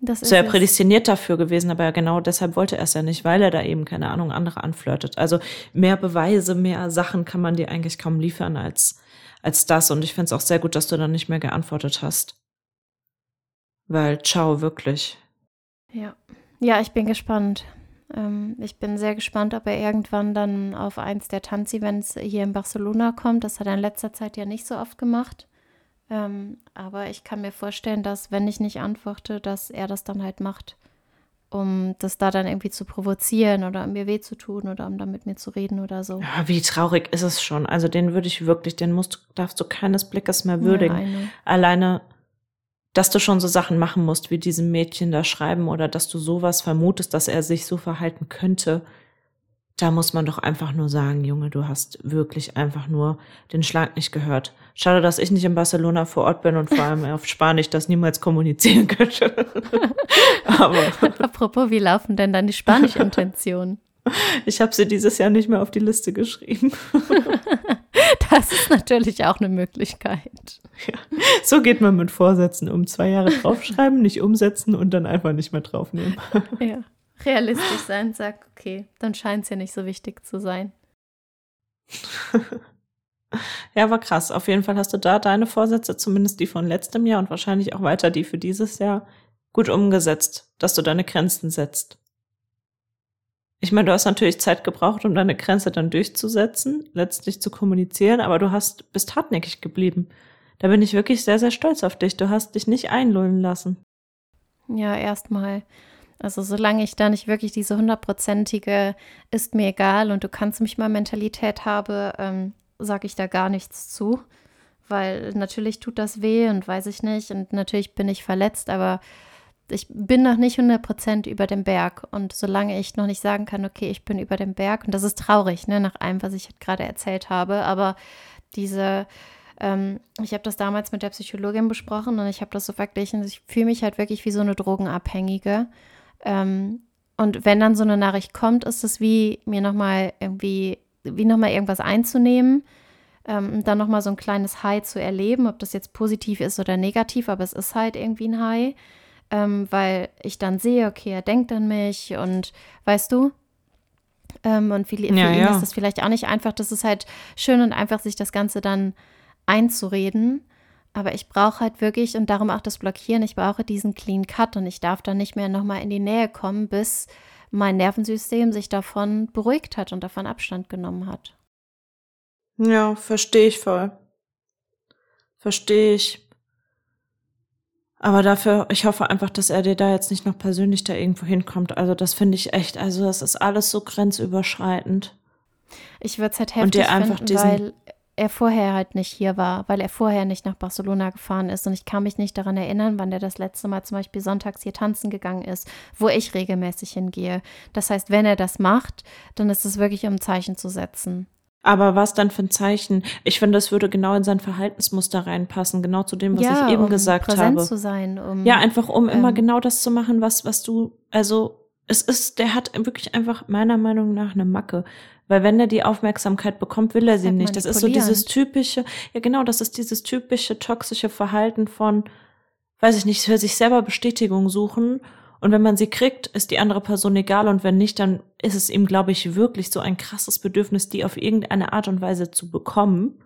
Das ist so er prädestiniert dafür gewesen, aber genau deshalb wollte er es ja nicht, weil er da eben, keine Ahnung, andere anflirtet. Also mehr Beweise, mehr Sachen kann man dir eigentlich kaum liefern als, als das. Und ich finde es auch sehr gut, dass du dann nicht mehr geantwortet hast. Weil, ciao, wirklich. Ja. Ja, ich bin gespannt. Ähm, ich bin sehr gespannt, ob er irgendwann dann auf eins der Tanzevents hier in Barcelona kommt. Das hat er in letzter Zeit ja nicht so oft gemacht. Ähm, aber ich kann mir vorstellen, dass, wenn ich nicht antworte, dass er das dann halt macht, um das da dann irgendwie zu provozieren oder um mir weh zu tun oder um dann mit mir zu reden oder so. Ja, wie traurig ist es schon. Also den würde ich wirklich, den musst, darfst du keines Blickes mehr würdigen. Ja, Alleine, dass du schon so Sachen machen musst, wie diesem Mädchen da schreiben oder dass du sowas vermutest, dass er sich so verhalten könnte da muss man doch einfach nur sagen, Junge, du hast wirklich einfach nur den Schlag nicht gehört. Schade, dass ich nicht in Barcelona vor Ort bin und vor allem auf Spanisch das niemals kommunizieren könnte. Aber apropos, wie laufen denn dann die Spanisch-Intentionen? Ich habe sie dieses Jahr nicht mehr auf die Liste geschrieben. Das ist natürlich auch eine Möglichkeit. Ja, so geht man mit Vorsätzen um. Zwei Jahre draufschreiben, nicht umsetzen und dann einfach nicht mehr draufnehmen. Ja realistisch sein, sag, okay, dann scheint es ja nicht so wichtig zu sein. ja, war krass. Auf jeden Fall hast du da deine Vorsätze, zumindest die von letztem Jahr und wahrscheinlich auch weiter die für dieses Jahr, gut umgesetzt, dass du deine Grenzen setzt. Ich meine, du hast natürlich Zeit gebraucht, um deine Grenze dann durchzusetzen, letztlich zu kommunizieren, aber du hast, bist hartnäckig geblieben. Da bin ich wirklich sehr, sehr stolz auf dich. Du hast dich nicht einlullen lassen. Ja, erstmal also solange ich da nicht wirklich diese hundertprozentige ist mir egal und du kannst mich mal Mentalität habe, ähm, sage ich da gar nichts zu. Weil natürlich tut das weh und weiß ich nicht und natürlich bin ich verletzt, aber ich bin noch nicht 100% über dem Berg. Und solange ich noch nicht sagen kann, okay, ich bin über dem Berg, und das ist traurig, ne, nach allem, was ich gerade erzählt habe, aber diese, ähm, ich habe das damals mit der Psychologin besprochen und ich habe das so verglichen, ich fühle mich halt wirklich wie so eine Drogenabhängige. Ähm, und wenn dann so eine Nachricht kommt, ist es wie mir nochmal irgendwie, wie nochmal irgendwas einzunehmen, ähm, dann nochmal so ein kleines High zu erleben, ob das jetzt positiv ist oder negativ, aber es ist halt irgendwie ein High, ähm, weil ich dann sehe, okay, er denkt an mich und weißt du, ähm, und für, für ja, ihn ja. ist das vielleicht auch nicht einfach. Das ist halt schön und einfach, sich das Ganze dann einzureden. Aber ich brauche halt wirklich, und darum auch das Blockieren, ich brauche diesen Clean Cut und ich darf dann nicht mehr nochmal in die Nähe kommen, bis mein Nervensystem sich davon beruhigt hat und davon Abstand genommen hat. Ja, verstehe ich voll. Verstehe ich. Aber dafür, ich hoffe einfach, dass er dir da jetzt nicht noch persönlich da irgendwo hinkommt. Also das finde ich echt, also das ist alles so grenzüberschreitend. Ich würde es halt heftig und dir einfach finden, diesen, weil er vorher halt nicht hier war, weil er vorher nicht nach Barcelona gefahren ist. Und ich kann mich nicht daran erinnern, wann er das letzte Mal zum Beispiel sonntags hier tanzen gegangen ist, wo ich regelmäßig hingehe. Das heißt, wenn er das macht, dann ist es wirklich, um ein Zeichen zu setzen. Aber was dann für ein Zeichen? Ich finde, das würde genau in sein Verhaltensmuster reinpassen, genau zu dem, was ja, ich eben um gesagt präsent habe. zu sein, um ja einfach um ähm, immer genau das zu machen, was was du also es ist, der hat wirklich einfach meiner Meinung nach eine Macke. Weil wenn er die Aufmerksamkeit bekommt, will er sie nicht. Das ist so dieses typische, ja genau, das ist dieses typische toxische Verhalten von, weiß ich nicht, für sich selber Bestätigung suchen. Und wenn man sie kriegt, ist die andere Person egal. Und wenn nicht, dann ist es ihm, glaube ich, wirklich so ein krasses Bedürfnis, die auf irgendeine Art und Weise zu bekommen.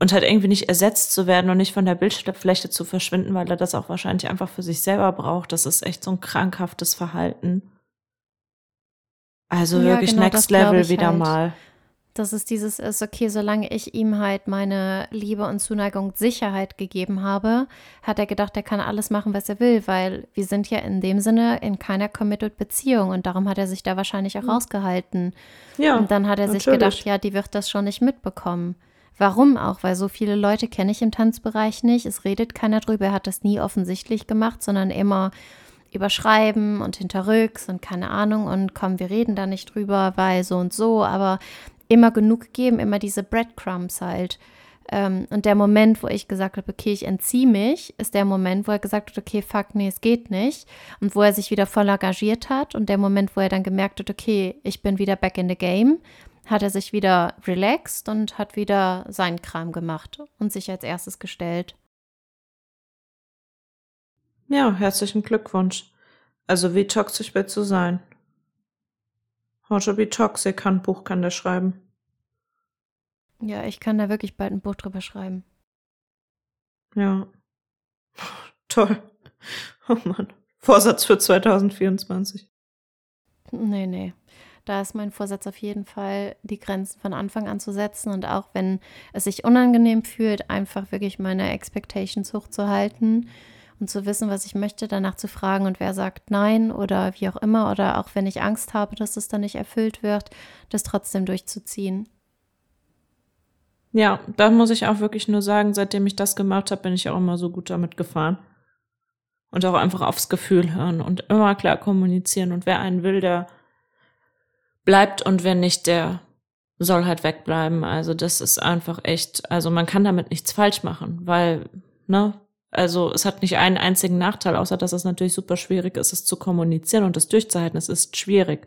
Und halt irgendwie nicht ersetzt zu werden und nicht von der Bildschirmfläche zu verschwinden, weil er das auch wahrscheinlich einfach für sich selber braucht. Das ist echt so ein krankhaftes Verhalten. Also ja, wirklich genau, Next Level wieder halt. mal. Das ist dieses ist, okay, solange ich ihm halt meine Liebe und Zuneigung Sicherheit gegeben habe, hat er gedacht, er kann alles machen, was er will, weil wir sind ja in dem Sinne in keiner committed Beziehung und darum hat er sich da wahrscheinlich auch mhm. rausgehalten. Ja. Und dann hat er natürlich. sich gedacht, ja, die wird das schon nicht mitbekommen. Warum auch? Weil so viele Leute kenne ich im Tanzbereich nicht. Es redet keiner drüber. Er hat das nie offensichtlich gemacht, sondern immer überschreiben und hinterrücks und keine Ahnung und komm, wir reden da nicht drüber, weil so und so, aber immer genug geben, immer diese Breadcrumbs halt. Ähm, und der Moment, wo ich gesagt habe, okay, ich entziehe mich, ist der Moment, wo er gesagt hat, okay, fuck, nee, es geht nicht. Und wo er sich wieder voll engagiert hat. Und der Moment, wo er dann gemerkt hat, okay, ich bin wieder back in the game, hat er sich wieder relaxed und hat wieder seinen Kram gemacht und sich als erstes gestellt. Ja, herzlichen Glückwunsch. Also wie toxisch willst du sein? How to be toxic, Handbuch kann der schreiben. Ja, ich kann da wirklich bald ein Buch drüber schreiben. Ja. Toll. Oh Mann. Vorsatz für 2024. Nee, nee. Da ist mein Vorsatz auf jeden Fall, die Grenzen von Anfang an zu setzen und auch wenn es sich unangenehm fühlt, einfach wirklich meine Expectations hochzuhalten und zu wissen, was ich möchte, danach zu fragen und wer sagt nein oder wie auch immer oder auch wenn ich Angst habe, dass es dann nicht erfüllt wird, das trotzdem durchzuziehen. Ja, da muss ich auch wirklich nur sagen, seitdem ich das gemacht habe, bin ich auch immer so gut damit gefahren. Und auch einfach aufs Gefühl hören und immer klar kommunizieren. Und wer einen will, der bleibt und wer nicht, der soll halt wegbleiben. Also das ist einfach echt, also man kann damit nichts falsch machen, weil, ne, also es hat nicht einen einzigen Nachteil, außer dass es natürlich super schwierig ist, es zu kommunizieren und das durchzuhalten. Es ist schwierig.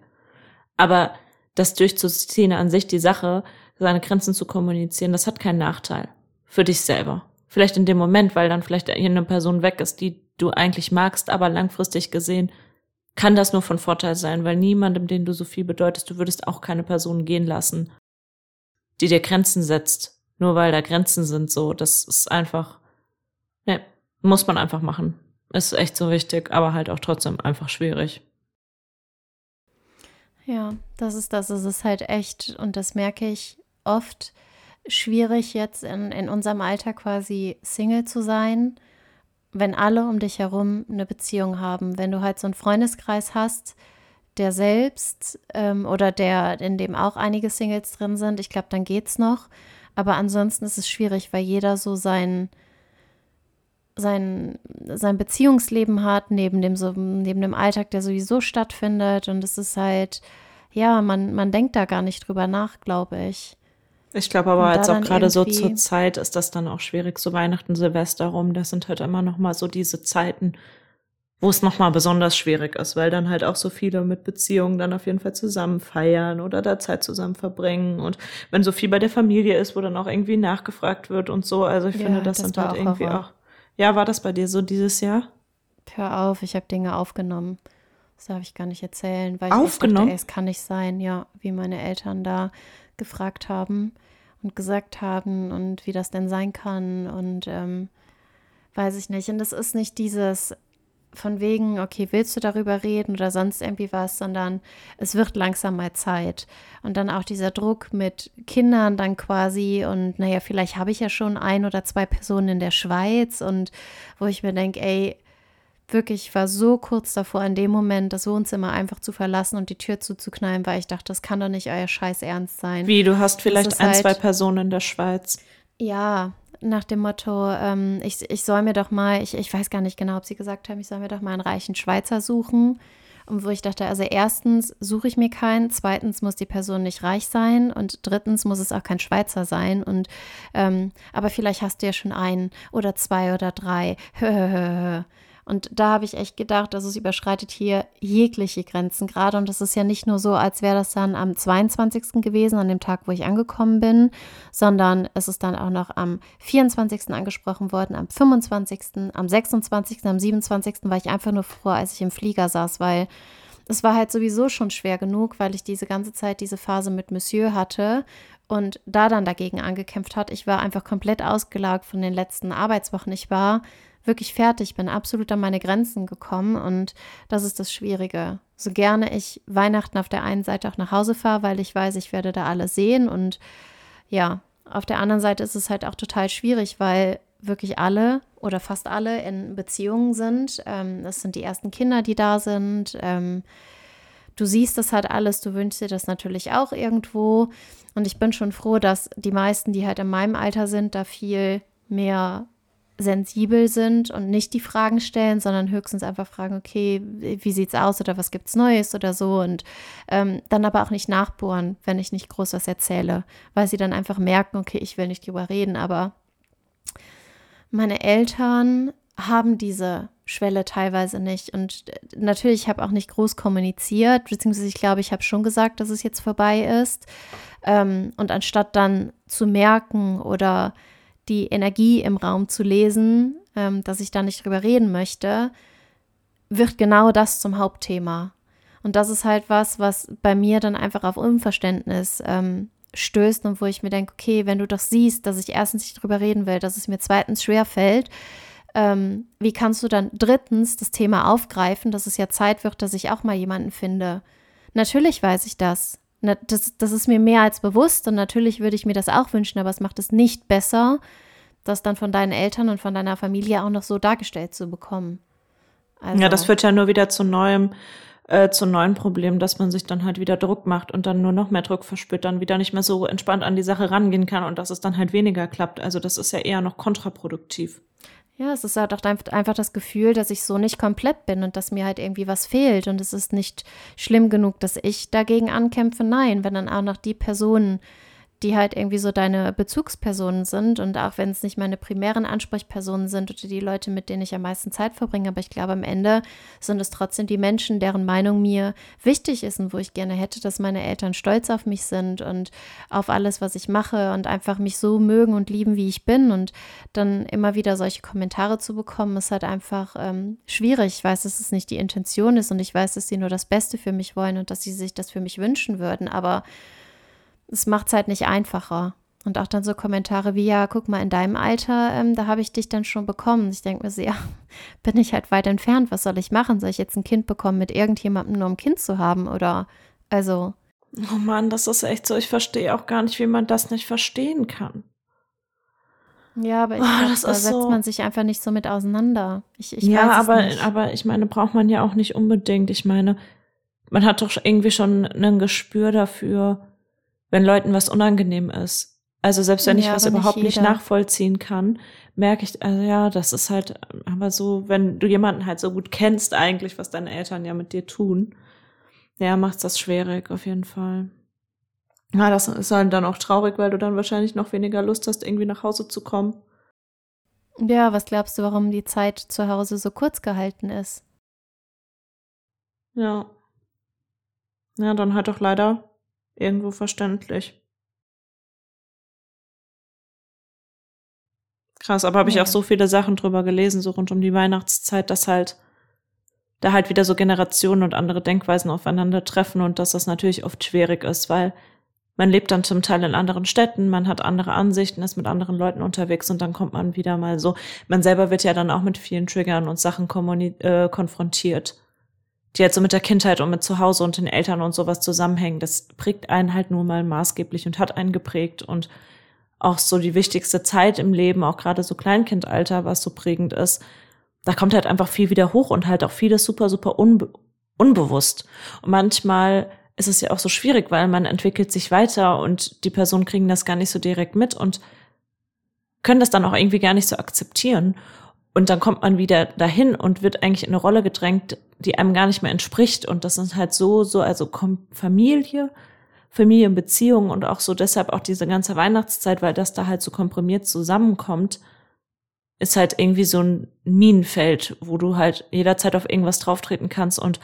Aber das durchzuziehen an sich, die Sache, seine Grenzen zu kommunizieren, das hat keinen Nachteil. Für dich selber. Vielleicht in dem Moment, weil dann vielleicht eine Person weg ist, die du eigentlich magst, aber langfristig gesehen kann das nur von Vorteil sein, weil niemandem, den du so viel bedeutest, du würdest auch keine Person gehen lassen, die dir Grenzen setzt, nur weil da Grenzen sind, so. Das ist einfach, muss man einfach machen. Ist echt so wichtig, aber halt auch trotzdem einfach schwierig. Ja, das ist das. Es ist halt echt, und das merke ich oft, schwierig jetzt in, in unserem Alter quasi Single zu sein, wenn alle um dich herum eine Beziehung haben. Wenn du halt so einen Freundeskreis hast, der selbst ähm, oder der, in dem auch einige Singles drin sind, ich glaube, dann geht's noch. Aber ansonsten ist es schwierig, weil jeder so sein, sein, sein Beziehungsleben hat, neben dem, so, neben dem Alltag, der sowieso stattfindet. Und es ist halt, ja, man, man denkt da gar nicht drüber nach, glaube ich. Ich glaube aber jetzt auch gerade so zur Zeit ist das dann auch schwierig, so Weihnachten, Silvester rum. Das sind halt immer noch mal so diese Zeiten, wo es noch mal besonders schwierig ist, weil dann halt auch so viele mit Beziehungen dann auf jeden Fall zusammen feiern oder da Zeit zusammen verbringen und wenn so viel bei der Familie ist, wo dann auch irgendwie nachgefragt wird und so. Also ich ja, finde, das, das sind halt irgendwie Horror. auch. Ja, war das bei dir so dieses Jahr? Hör auf, ich habe Dinge aufgenommen. Das darf ich gar nicht erzählen, weil aufgenommen? ich dachte, es kann nicht sein, ja, wie meine Eltern da gefragt haben und gesagt haben und wie das denn sein kann und ähm, weiß ich nicht. Und das ist nicht dieses von wegen, okay, willst du darüber reden oder sonst irgendwie was, sondern es wird langsam mal Zeit. Und dann auch dieser Druck mit Kindern dann quasi und naja, vielleicht habe ich ja schon ein oder zwei Personen in der Schweiz und wo ich mir denke, ey, wirklich, ich war so kurz davor, in dem Moment das Wohnzimmer einfach zu verlassen und die Tür zuzuknallen, weil ich dachte, das kann doch nicht euer Scheiß ernst sein. Wie, du hast vielleicht ein, halt, zwei Personen in der Schweiz. Ja, nach dem Motto, ähm, ich, ich soll mir doch mal, ich, ich weiß gar nicht genau, ob sie gesagt haben, ich soll mir doch mal einen reichen Schweizer suchen. Und wo ich dachte, also erstens suche ich mir keinen, zweitens muss die Person nicht reich sein und drittens muss es auch kein Schweizer sein. Und ähm, aber vielleicht hast du ja schon einen oder zwei oder drei. Und da habe ich echt gedacht, dass es überschreitet hier jegliche Grenzen gerade. Und das ist ja nicht nur so, als wäre das dann am 22. gewesen, an dem Tag, wo ich angekommen bin, sondern es ist dann auch noch am 24. angesprochen worden, am 25., am 26., am 27. war ich einfach nur froh, als ich im Flieger saß, weil es war halt sowieso schon schwer genug, weil ich diese ganze Zeit diese Phase mit Monsieur hatte und da dann dagegen angekämpft hat. Ich war einfach komplett ausgelagert von den letzten Arbeitswochen. Ich war wirklich fertig, bin absolut an meine Grenzen gekommen und das ist das Schwierige. So gerne ich Weihnachten auf der einen Seite auch nach Hause fahre, weil ich weiß, ich werde da alle sehen und ja, auf der anderen Seite ist es halt auch total schwierig, weil wirklich alle oder fast alle in Beziehungen sind. Ähm, das sind die ersten Kinder, die da sind. Ähm, du siehst das halt alles, du wünschst dir das natürlich auch irgendwo. Und ich bin schon froh, dass die meisten, die halt in meinem Alter sind, da viel mehr sensibel sind und nicht die Fragen stellen, sondern höchstens einfach fragen, okay, wie sieht's aus oder was gibt's Neues oder so und ähm, dann aber auch nicht nachbohren, wenn ich nicht groß was erzähle, weil sie dann einfach merken, okay, ich will nicht drüber reden, aber meine Eltern haben diese Schwelle teilweise nicht und natürlich habe auch nicht groß kommuniziert, beziehungsweise ich glaube, ich habe schon gesagt, dass es jetzt vorbei ist. Ähm, und anstatt dann zu merken oder die Energie im Raum zu lesen, ähm, dass ich da nicht drüber reden möchte, wird genau das zum Hauptthema. Und das ist halt was, was bei mir dann einfach auf Unverständnis ähm, stößt und wo ich mir denke, okay, wenn du doch siehst, dass ich erstens nicht drüber reden will, dass es mir zweitens schwer fällt, ähm, wie kannst du dann drittens das Thema aufgreifen, dass es ja Zeit wird, dass ich auch mal jemanden finde? Natürlich weiß ich das. Das, das ist mir mehr als bewusst und natürlich würde ich mir das auch wünschen, aber es macht es nicht besser, das dann von deinen Eltern und von deiner Familie auch noch so dargestellt zu bekommen. Also, ja, das führt ja nur wieder zu neuem, äh, zu neuen Problemen, dass man sich dann halt wieder Druck macht und dann nur noch mehr Druck verspürt, dann wieder nicht mehr so entspannt an die Sache rangehen kann und dass es dann halt weniger klappt. Also das ist ja eher noch kontraproduktiv. Ja, es ist halt auch einfach das Gefühl, dass ich so nicht komplett bin und dass mir halt irgendwie was fehlt. Und es ist nicht schlimm genug, dass ich dagegen ankämpfe. Nein, wenn dann auch noch die Personen die halt irgendwie so deine Bezugspersonen sind und auch wenn es nicht meine primären Ansprechpersonen sind oder die Leute, mit denen ich am meisten Zeit verbringe, aber ich glaube, am Ende sind es trotzdem die Menschen, deren Meinung mir wichtig ist und wo ich gerne hätte, dass meine Eltern stolz auf mich sind und auf alles, was ich mache und einfach mich so mögen und lieben, wie ich bin und dann immer wieder solche Kommentare zu bekommen, ist halt einfach ähm, schwierig. Ich weiß, dass es nicht die Intention ist und ich weiß, dass sie nur das Beste für mich wollen und dass sie sich das für mich wünschen würden, aber es macht es halt nicht einfacher. Und auch dann so Kommentare wie, ja, guck mal, in deinem Alter, ähm, da habe ich dich dann schon bekommen. Ich denke mir so, ja, bin ich halt weit entfernt. Was soll ich machen? Soll ich jetzt ein Kind bekommen mit irgendjemandem, nur um ein Kind zu haben? Oder, also. Oh Mann, das ist echt so. Ich verstehe auch gar nicht, wie man das nicht verstehen kann. Ja, aber ich oh, glaub, da setzt so. man sich einfach nicht so mit auseinander. Ich, ich ja, aber, aber ich meine, braucht man ja auch nicht unbedingt. Ich meine, man hat doch irgendwie schon ein Gespür dafür, wenn Leuten was unangenehm ist. Also selbst wenn ja, ich was überhaupt nicht, nicht, nachvollziehen kann, merke ich, also ja, das ist halt, aber so, wenn du jemanden halt so gut kennst eigentlich, was deine Eltern ja mit dir tun, ja, macht's das schwierig auf jeden Fall. Ja, das ist halt dann auch traurig, weil du dann wahrscheinlich noch weniger Lust hast, irgendwie nach Hause zu kommen. Ja, was glaubst du, warum die Zeit zu Hause so kurz gehalten ist? Ja. Ja, dann halt auch leider irgendwo verständlich. Krass, aber habe ich auch so viele Sachen drüber gelesen, so rund um die Weihnachtszeit, dass halt da halt wieder so Generationen und andere Denkweisen aufeinandertreffen und dass das natürlich oft schwierig ist, weil man lebt dann zum Teil in anderen Städten, man hat andere Ansichten, ist mit anderen Leuten unterwegs und dann kommt man wieder mal so. Man selber wird ja dann auch mit vielen Triggern und Sachen äh, konfrontiert die halt so mit der Kindheit und mit Zuhause und den Eltern und sowas zusammenhängen, das prägt einen halt nur mal maßgeblich und hat einen geprägt und auch so die wichtigste Zeit im Leben, auch gerade so Kleinkindalter, was so prägend ist, da kommt halt einfach viel wieder hoch und halt auch vieles super, super unbe unbewusst. Und manchmal ist es ja auch so schwierig, weil man entwickelt sich weiter und die Personen kriegen das gar nicht so direkt mit und können das dann auch irgendwie gar nicht so akzeptieren. Und dann kommt man wieder dahin und wird eigentlich in eine Rolle gedrängt, die einem gar nicht mehr entspricht. Und das ist halt so, so, also Familie, Familienbeziehungen und auch so deshalb auch diese ganze Weihnachtszeit, weil das da halt so komprimiert zusammenkommt, ist halt irgendwie so ein Minenfeld, wo du halt jederzeit auf irgendwas drauftreten kannst und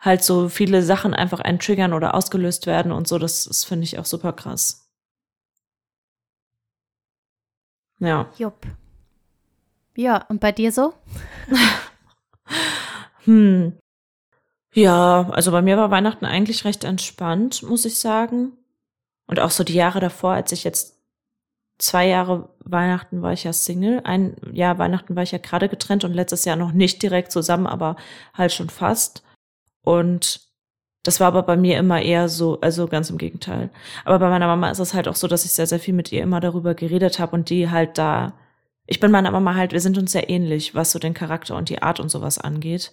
halt so viele Sachen einfach einen triggern oder ausgelöst werden und so. Das, das finde ich auch super krass. Ja. Jupp. Ja, und bei dir so? hm. Ja, also bei mir war Weihnachten eigentlich recht entspannt, muss ich sagen. Und auch so die Jahre davor, als ich jetzt zwei Jahre Weihnachten war ich ja Single. Ein Jahr Weihnachten war ich ja gerade getrennt und letztes Jahr noch nicht direkt zusammen, aber halt schon fast. Und das war aber bei mir immer eher so, also ganz im Gegenteil. Aber bei meiner Mama ist es halt auch so, dass ich sehr, sehr viel mit ihr immer darüber geredet habe und die halt da ich bin meiner Mama halt, wir sind uns sehr ähnlich, was so den Charakter und die Art und sowas angeht.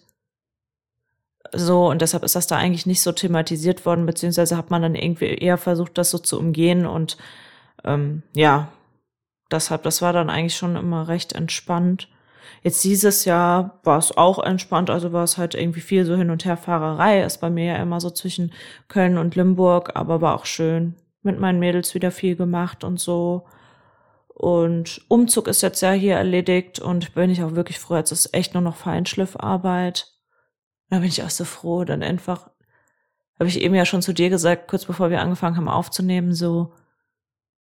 So, und deshalb ist das da eigentlich nicht so thematisiert worden, beziehungsweise hat man dann irgendwie eher versucht, das so zu umgehen und ähm, ja, deshalb, das war dann eigentlich schon immer recht entspannt. Jetzt dieses Jahr war es auch entspannt, also war es halt irgendwie viel so Hin- und Herfahrerei, ist bei mir ja immer so zwischen Köln und Limburg, aber war auch schön. Mit meinen Mädels wieder viel gemacht und so. Und Umzug ist jetzt ja hier erledigt und bin ich auch wirklich froh. Jetzt ist echt nur noch Feinschliffarbeit. Da bin ich auch so froh. Dann einfach, habe ich eben ja schon zu dir gesagt, kurz bevor wir angefangen haben aufzunehmen, so,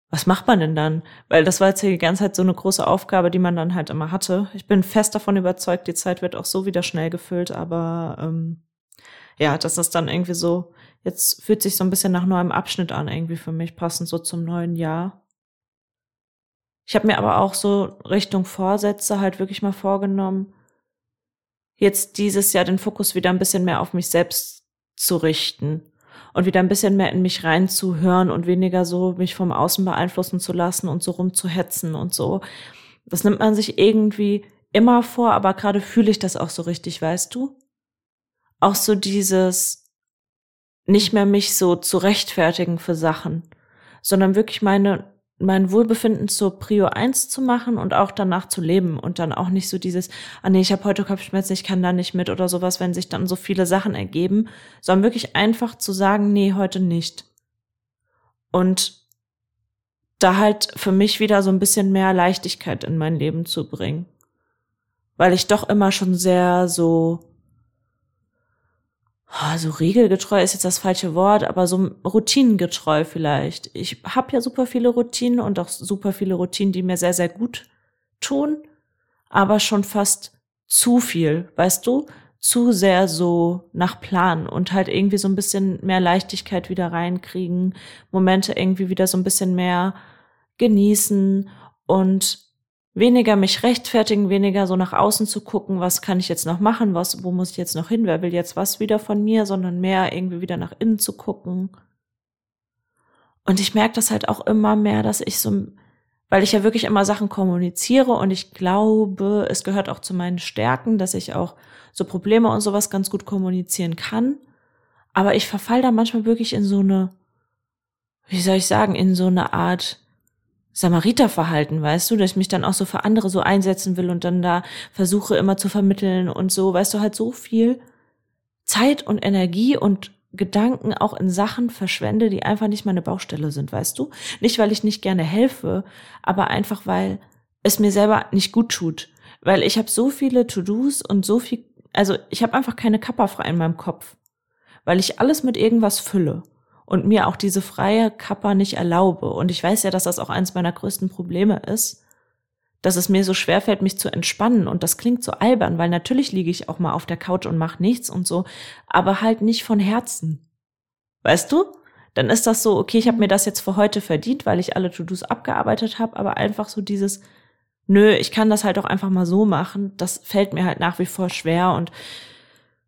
was macht man denn dann? Weil das war jetzt hier die ganze Zeit so eine große Aufgabe, die man dann halt immer hatte. Ich bin fest davon überzeugt, die Zeit wird auch so wieder schnell gefüllt, aber ähm, ja, das ist dann irgendwie so, jetzt fühlt sich so ein bisschen nach neuem Abschnitt an, irgendwie für mich, passend so zum neuen Jahr. Ich habe mir aber auch so Richtung Vorsätze halt wirklich mal vorgenommen, jetzt dieses Jahr den Fokus wieder ein bisschen mehr auf mich selbst zu richten und wieder ein bisschen mehr in mich reinzuhören und weniger so mich vom Außen beeinflussen zu lassen und so rumzuhetzen und so. Das nimmt man sich irgendwie immer vor, aber gerade fühle ich das auch so richtig, weißt du? Auch so dieses nicht mehr mich so zu rechtfertigen für Sachen, sondern wirklich meine mein Wohlbefinden zur Prio 1 zu machen und auch danach zu leben und dann auch nicht so dieses, ah nee, ich habe heute Kopfschmerzen, ich kann da nicht mit oder sowas, wenn sich dann so viele Sachen ergeben, sondern wirklich einfach zu sagen, nee, heute nicht. Und da halt für mich wieder so ein bisschen mehr Leichtigkeit in mein Leben zu bringen. Weil ich doch immer schon sehr so oh, so regelgetreu ist jetzt das falsche Wort, aber so routinengetreu vielleicht. Ich habe ja super viele Routinen und auch super viele Routinen, die mir sehr, sehr gut tun, aber schon fast zu viel, weißt du? Zu sehr so nach Plan und halt irgendwie so ein bisschen mehr Leichtigkeit wieder reinkriegen, Momente irgendwie wieder so ein bisschen mehr genießen und weniger mich rechtfertigen, weniger so nach außen zu gucken, was kann ich jetzt noch machen, was, wo muss ich jetzt noch hin, wer will jetzt was wieder von mir, sondern mehr irgendwie wieder nach innen zu gucken. Und ich merke das halt auch immer mehr, dass ich so, weil ich ja wirklich immer Sachen kommuniziere und ich glaube, es gehört auch zu meinen Stärken, dass ich auch so Probleme und sowas ganz gut kommunizieren kann. Aber ich verfall da manchmal wirklich in so eine, wie soll ich sagen, in so eine Art Samariterverhalten, weißt du, dass ich mich dann auch so für andere so einsetzen will und dann da versuche immer zu vermitteln und so, weißt du, halt so viel Zeit und Energie und Gedanken auch in Sachen verschwende, die einfach nicht meine Baustelle sind, weißt du? Nicht, weil ich nicht gerne helfe, aber einfach, weil es mir selber nicht gut tut. Weil ich habe so viele To-Dos und so viel, also ich habe einfach keine Kappa frei in meinem Kopf. Weil ich alles mit irgendwas fülle und mir auch diese freie Kappa nicht erlaube. Und ich weiß ja, dass das auch eins meiner größten Probleme ist, dass es mir so schwer fällt, mich zu entspannen. Und das klingt so albern, weil natürlich liege ich auch mal auf der Couch und mache nichts und so, aber halt nicht von Herzen. Weißt du? Dann ist das so, okay, ich habe mir das jetzt für heute verdient, weil ich alle To-Dos abgearbeitet habe, aber einfach so dieses, nö, ich kann das halt auch einfach mal so machen, das fällt mir halt nach wie vor schwer und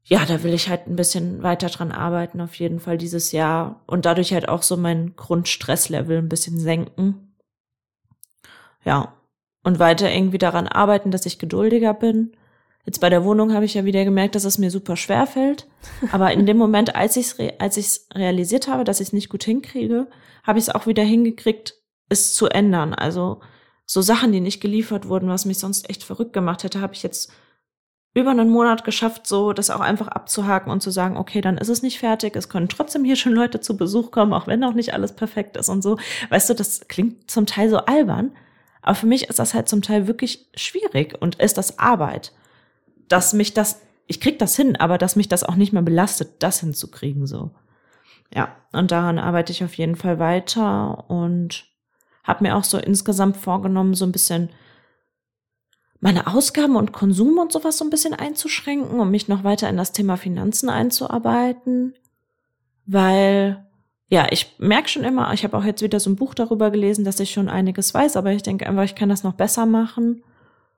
ja, da will ich halt ein bisschen weiter dran arbeiten, auf jeden Fall dieses Jahr und dadurch halt auch so mein Grundstresslevel ein bisschen senken. Ja, und weiter irgendwie daran arbeiten, dass ich geduldiger bin. Jetzt bei der Wohnung habe ich ja wieder gemerkt, dass es mir super schwer fällt. Aber in dem Moment, als ich es als ich's realisiert habe, dass ich es nicht gut hinkriege, habe ich es auch wieder hingekriegt, es zu ändern. Also so Sachen, die nicht geliefert wurden, was mich sonst echt verrückt gemacht hätte, habe ich jetzt über einen Monat geschafft, so das auch einfach abzuhaken und zu sagen, okay, dann ist es nicht fertig. Es können trotzdem hier schon Leute zu Besuch kommen, auch wenn auch nicht alles perfekt ist und so. Weißt du, das klingt zum Teil so albern, aber für mich ist das halt zum Teil wirklich schwierig und ist das Arbeit, dass mich das, ich krieg das hin, aber dass mich das auch nicht mehr belastet, das hinzukriegen, so. Ja, und daran arbeite ich auf jeden Fall weiter und habe mir auch so insgesamt vorgenommen, so ein bisschen meine Ausgaben und Konsum und sowas so ein bisschen einzuschränken, um mich noch weiter in das Thema Finanzen einzuarbeiten, weil ja, ich merke schon immer, ich habe auch jetzt wieder so ein Buch darüber gelesen, dass ich schon einiges weiß, aber ich denke einfach, ich kann das noch besser machen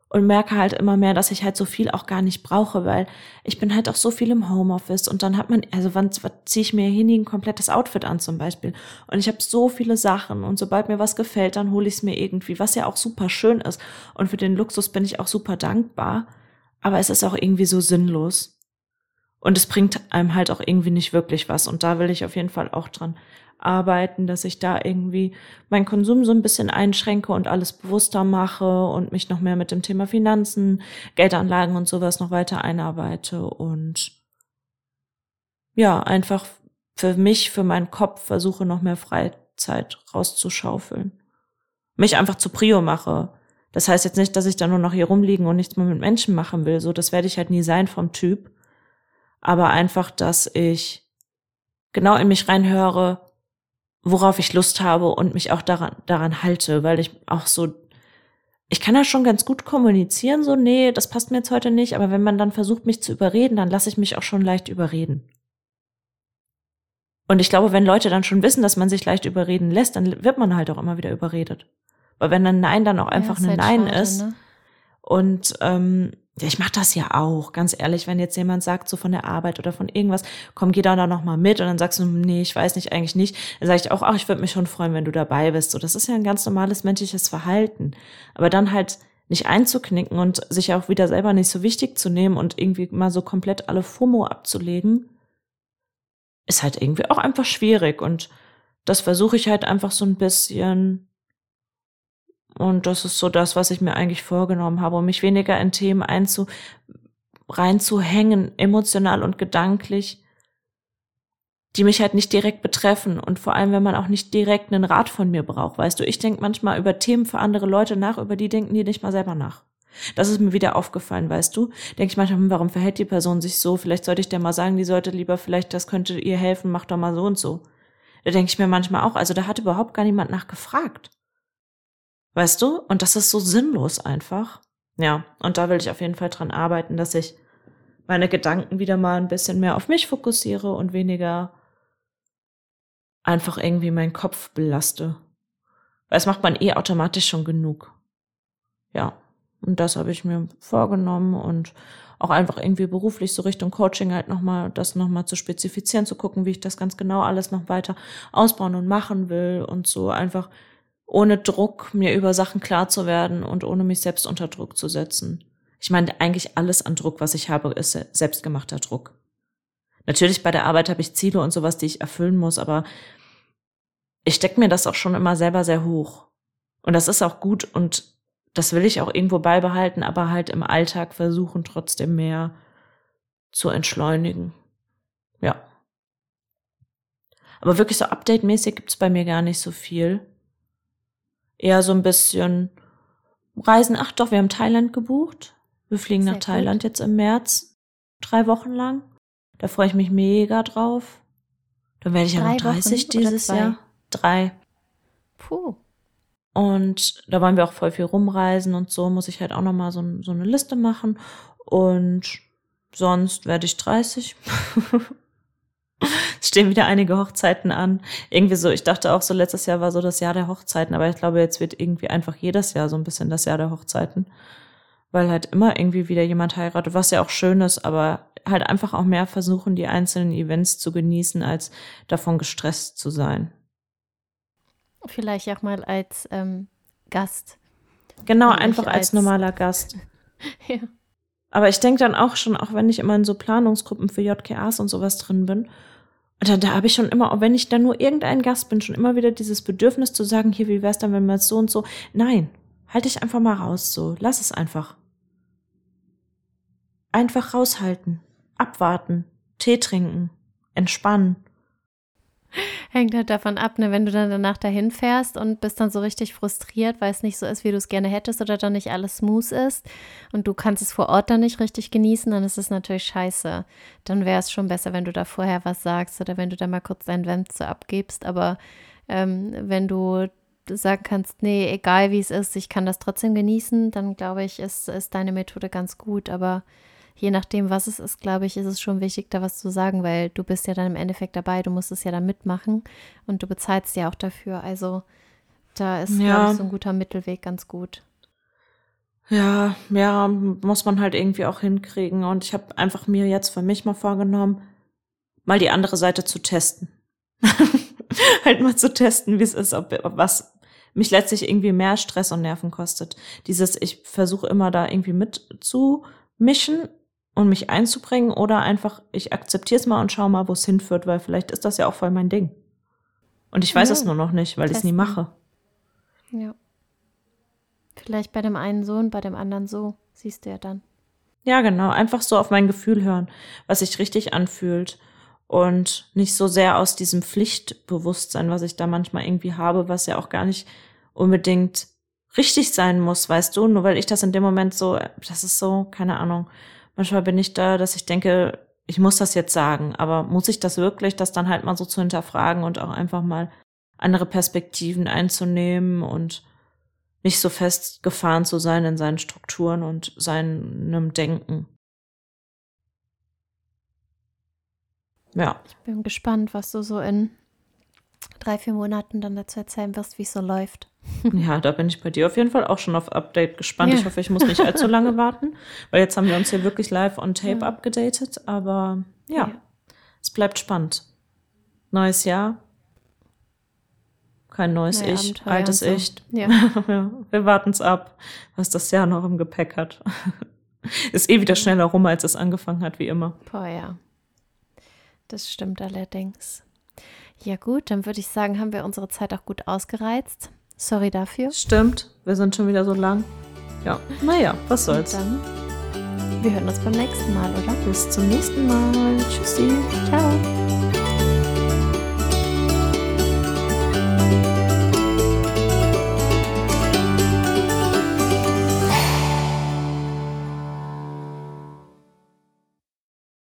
und merke halt immer mehr, dass ich halt so viel auch gar nicht brauche, weil ich bin halt auch so viel im Homeoffice und dann hat man, also wann, ziehe ich mir nie ein komplettes Outfit an zum Beispiel? Und ich habe so viele Sachen und sobald mir was gefällt, dann hole ich es mir irgendwie, was ja auch super schön ist. Und für den Luxus bin ich auch super dankbar, aber es ist auch irgendwie so sinnlos. Und es bringt einem halt auch irgendwie nicht wirklich was und da will ich auf jeden Fall auch dran arbeiten, dass ich da irgendwie meinen Konsum so ein bisschen einschränke und alles bewusster mache und mich noch mehr mit dem Thema Finanzen, Geldanlagen und sowas noch weiter einarbeite und ja, einfach für mich, für meinen Kopf versuche noch mehr Freizeit rauszuschaufeln. Mich einfach zu Prio mache. Das heißt jetzt nicht, dass ich da nur noch hier rumliegen und nichts mehr mit Menschen machen will. So, das werde ich halt nie sein vom Typ. Aber einfach, dass ich genau in mich reinhöre, worauf ich Lust habe und mich auch daran, daran halte, weil ich auch so, ich kann ja schon ganz gut kommunizieren, so, nee, das passt mir jetzt heute nicht, aber wenn man dann versucht, mich zu überreden, dann lasse ich mich auch schon leicht überreden. Und ich glaube, wenn Leute dann schon wissen, dass man sich leicht überreden lässt, dann wird man halt auch immer wieder überredet. Weil wenn ein Nein dann auch einfach ja, ein halt Nein schade, ist ne? und ähm, ja, ich mache das ja auch, ganz ehrlich, wenn jetzt jemand sagt, so von der Arbeit oder von irgendwas, komm, geh da noch mal mit und dann sagst du, nee, ich weiß nicht, eigentlich nicht, dann sage ich auch, ach, ich würde mich schon freuen, wenn du dabei bist. So, das ist ja ein ganz normales menschliches Verhalten. Aber dann halt nicht einzuknicken und sich auch wieder selber nicht so wichtig zu nehmen und irgendwie mal so komplett alle FOMO abzulegen, ist halt irgendwie auch einfach schwierig und das versuche ich halt einfach so ein bisschen und das ist so das, was ich mir eigentlich vorgenommen habe, um mich weniger in Themen einzu, reinzuhängen, emotional und gedanklich, die mich halt nicht direkt betreffen und vor allem, wenn man auch nicht direkt einen Rat von mir braucht. Weißt du, ich denke manchmal über Themen für andere Leute nach, über die denken die nicht mal selber nach. Das ist mir wieder aufgefallen, weißt du? Denke ich manchmal, hm, warum verhält die Person sich so? Vielleicht sollte ich der mal sagen, die sollte lieber vielleicht, das könnte ihr helfen, mach doch mal so und so. Da denke ich mir manchmal auch, also da hat überhaupt gar niemand nachgefragt. Weißt du? Und das ist so sinnlos einfach. Ja, und da will ich auf jeden Fall dran arbeiten, dass ich meine Gedanken wieder mal ein bisschen mehr auf mich fokussiere und weniger einfach irgendwie meinen Kopf belaste. Weil es macht man eh automatisch schon genug. Ja, und das habe ich mir vorgenommen und auch einfach irgendwie beruflich so Richtung Coaching halt nochmal, das nochmal zu spezifizieren, zu gucken, wie ich das ganz genau alles noch weiter ausbauen und machen will und so einfach ohne Druck mir über Sachen klar zu werden und ohne mich selbst unter Druck zu setzen. Ich meine, eigentlich alles an Druck, was ich habe, ist selbstgemachter Druck. Natürlich bei der Arbeit habe ich Ziele und sowas, die ich erfüllen muss, aber ich stecke mir das auch schon immer selber sehr hoch. Und das ist auch gut und das will ich auch irgendwo beibehalten, aber halt im Alltag versuchen, trotzdem mehr zu entschleunigen. Ja. Aber wirklich so update-mäßig gibt's bei mir gar nicht so viel. Eher so ein bisschen Reisen. Ach doch, wir haben Thailand gebucht. Wir fliegen Sehr nach Thailand gut. jetzt im März. Drei Wochen lang. Da freue ich mich mega drauf. Dann werde ich ja noch 30 Wochen dieses Jahr. Drei. Puh. Und da wollen wir auch voll viel rumreisen und so muss ich halt auch nochmal so, so eine Liste machen. Und sonst werde ich 30. es stehen wieder einige Hochzeiten an. Irgendwie so, ich dachte auch so, letztes Jahr war so das Jahr der Hochzeiten, aber ich glaube, jetzt wird irgendwie einfach jedes Jahr so ein bisschen das Jahr der Hochzeiten. Weil halt immer irgendwie wieder jemand heiratet, was ja auch schön ist, aber halt einfach auch mehr versuchen, die einzelnen Events zu genießen, als davon gestresst zu sein. Vielleicht auch mal als ähm, Gast. Genau, einfach als, als, normaler Gast. ja. Aber ich denke dann auch schon, auch wenn ich immer in so Planungsgruppen für JKAs und sowas drin bin, da, da habe ich schon immer, auch wenn ich da nur irgendein Gast bin, schon immer wieder dieses Bedürfnis zu sagen, hier, wie wär's dann, wenn jetzt so und so. Nein, halt dich einfach mal raus, so. Lass es einfach. Einfach raushalten, abwarten, Tee trinken, entspannen Hängt halt davon ab, ne, wenn du dann danach dahin fährst und bist dann so richtig frustriert, weil es nicht so ist, wie du es gerne hättest oder dann nicht alles smooth ist und du kannst es vor Ort dann nicht richtig genießen, dann ist es natürlich scheiße. Dann wäre es schon besser, wenn du da vorher was sagst oder wenn du da mal kurz deinen Vent so abgibst. Aber ähm, wenn du sagen kannst, nee, egal wie es ist, ich kann das trotzdem genießen, dann glaube ich, ist, ist deine Methode ganz gut. Aber je nachdem, was es ist, glaube ich, ist es schon wichtig, da was zu sagen, weil du bist ja dann im Endeffekt dabei, du musst es ja dann mitmachen und du bezahlst ja auch dafür. Also da ist, ja. glaube ich, so ein guter Mittelweg ganz gut. Ja, ja, muss man halt irgendwie auch hinkriegen. Und ich habe einfach mir jetzt für mich mal vorgenommen, mal die andere Seite zu testen. halt mal zu testen, wie es ist, ob, ob was mich letztlich irgendwie mehr Stress und Nerven kostet. Dieses, ich versuche immer da irgendwie mitzumischen und mich einzubringen oder einfach, ich akzeptiere es mal und schaue mal, wo es hinführt, weil vielleicht ist das ja auch voll mein Ding. Und ich weiß ja. es nur noch nicht, weil ich es nie mache. Ja. Vielleicht bei dem einen so und bei dem anderen so, siehst du ja dann. Ja, genau. Einfach so auf mein Gefühl hören, was sich richtig anfühlt. Und nicht so sehr aus diesem Pflichtbewusstsein, was ich da manchmal irgendwie habe, was ja auch gar nicht unbedingt richtig sein muss, weißt du, nur weil ich das in dem Moment so, das ist so, keine Ahnung, Manchmal bin ich da, dass ich denke, ich muss das jetzt sagen, aber muss ich das wirklich, das dann halt mal so zu hinterfragen und auch einfach mal andere Perspektiven einzunehmen und nicht so festgefahren zu sein in seinen Strukturen und seinem Denken. Ja. Ich bin gespannt, was du so in drei, vier Monaten dann dazu erzählen wirst, wie es so läuft. Ja, da bin ich bei dir auf jeden Fall auch schon auf Update gespannt. Ja. Ich hoffe, ich muss nicht allzu lange warten, weil jetzt haben wir uns hier wirklich live on tape ja. abgedatet. Aber ja, ja, es bleibt spannend. Neues Jahr. Kein neues Neue Ich, Abenteuer altes so. Ich. Ja. wir warten es ab, was das Jahr noch im Gepäck hat. Ist eh wieder schneller rum, als es angefangen hat, wie immer. Boah, ja. Das stimmt allerdings. Ja gut, dann würde ich sagen, haben wir unsere Zeit auch gut ausgereizt. Sorry dafür. Stimmt, wir sind schon wieder so lang. Ja, naja, was soll's. Und dann, wir hören uns beim nächsten Mal, oder? Bis zum nächsten Mal. Tschüssi. Ciao.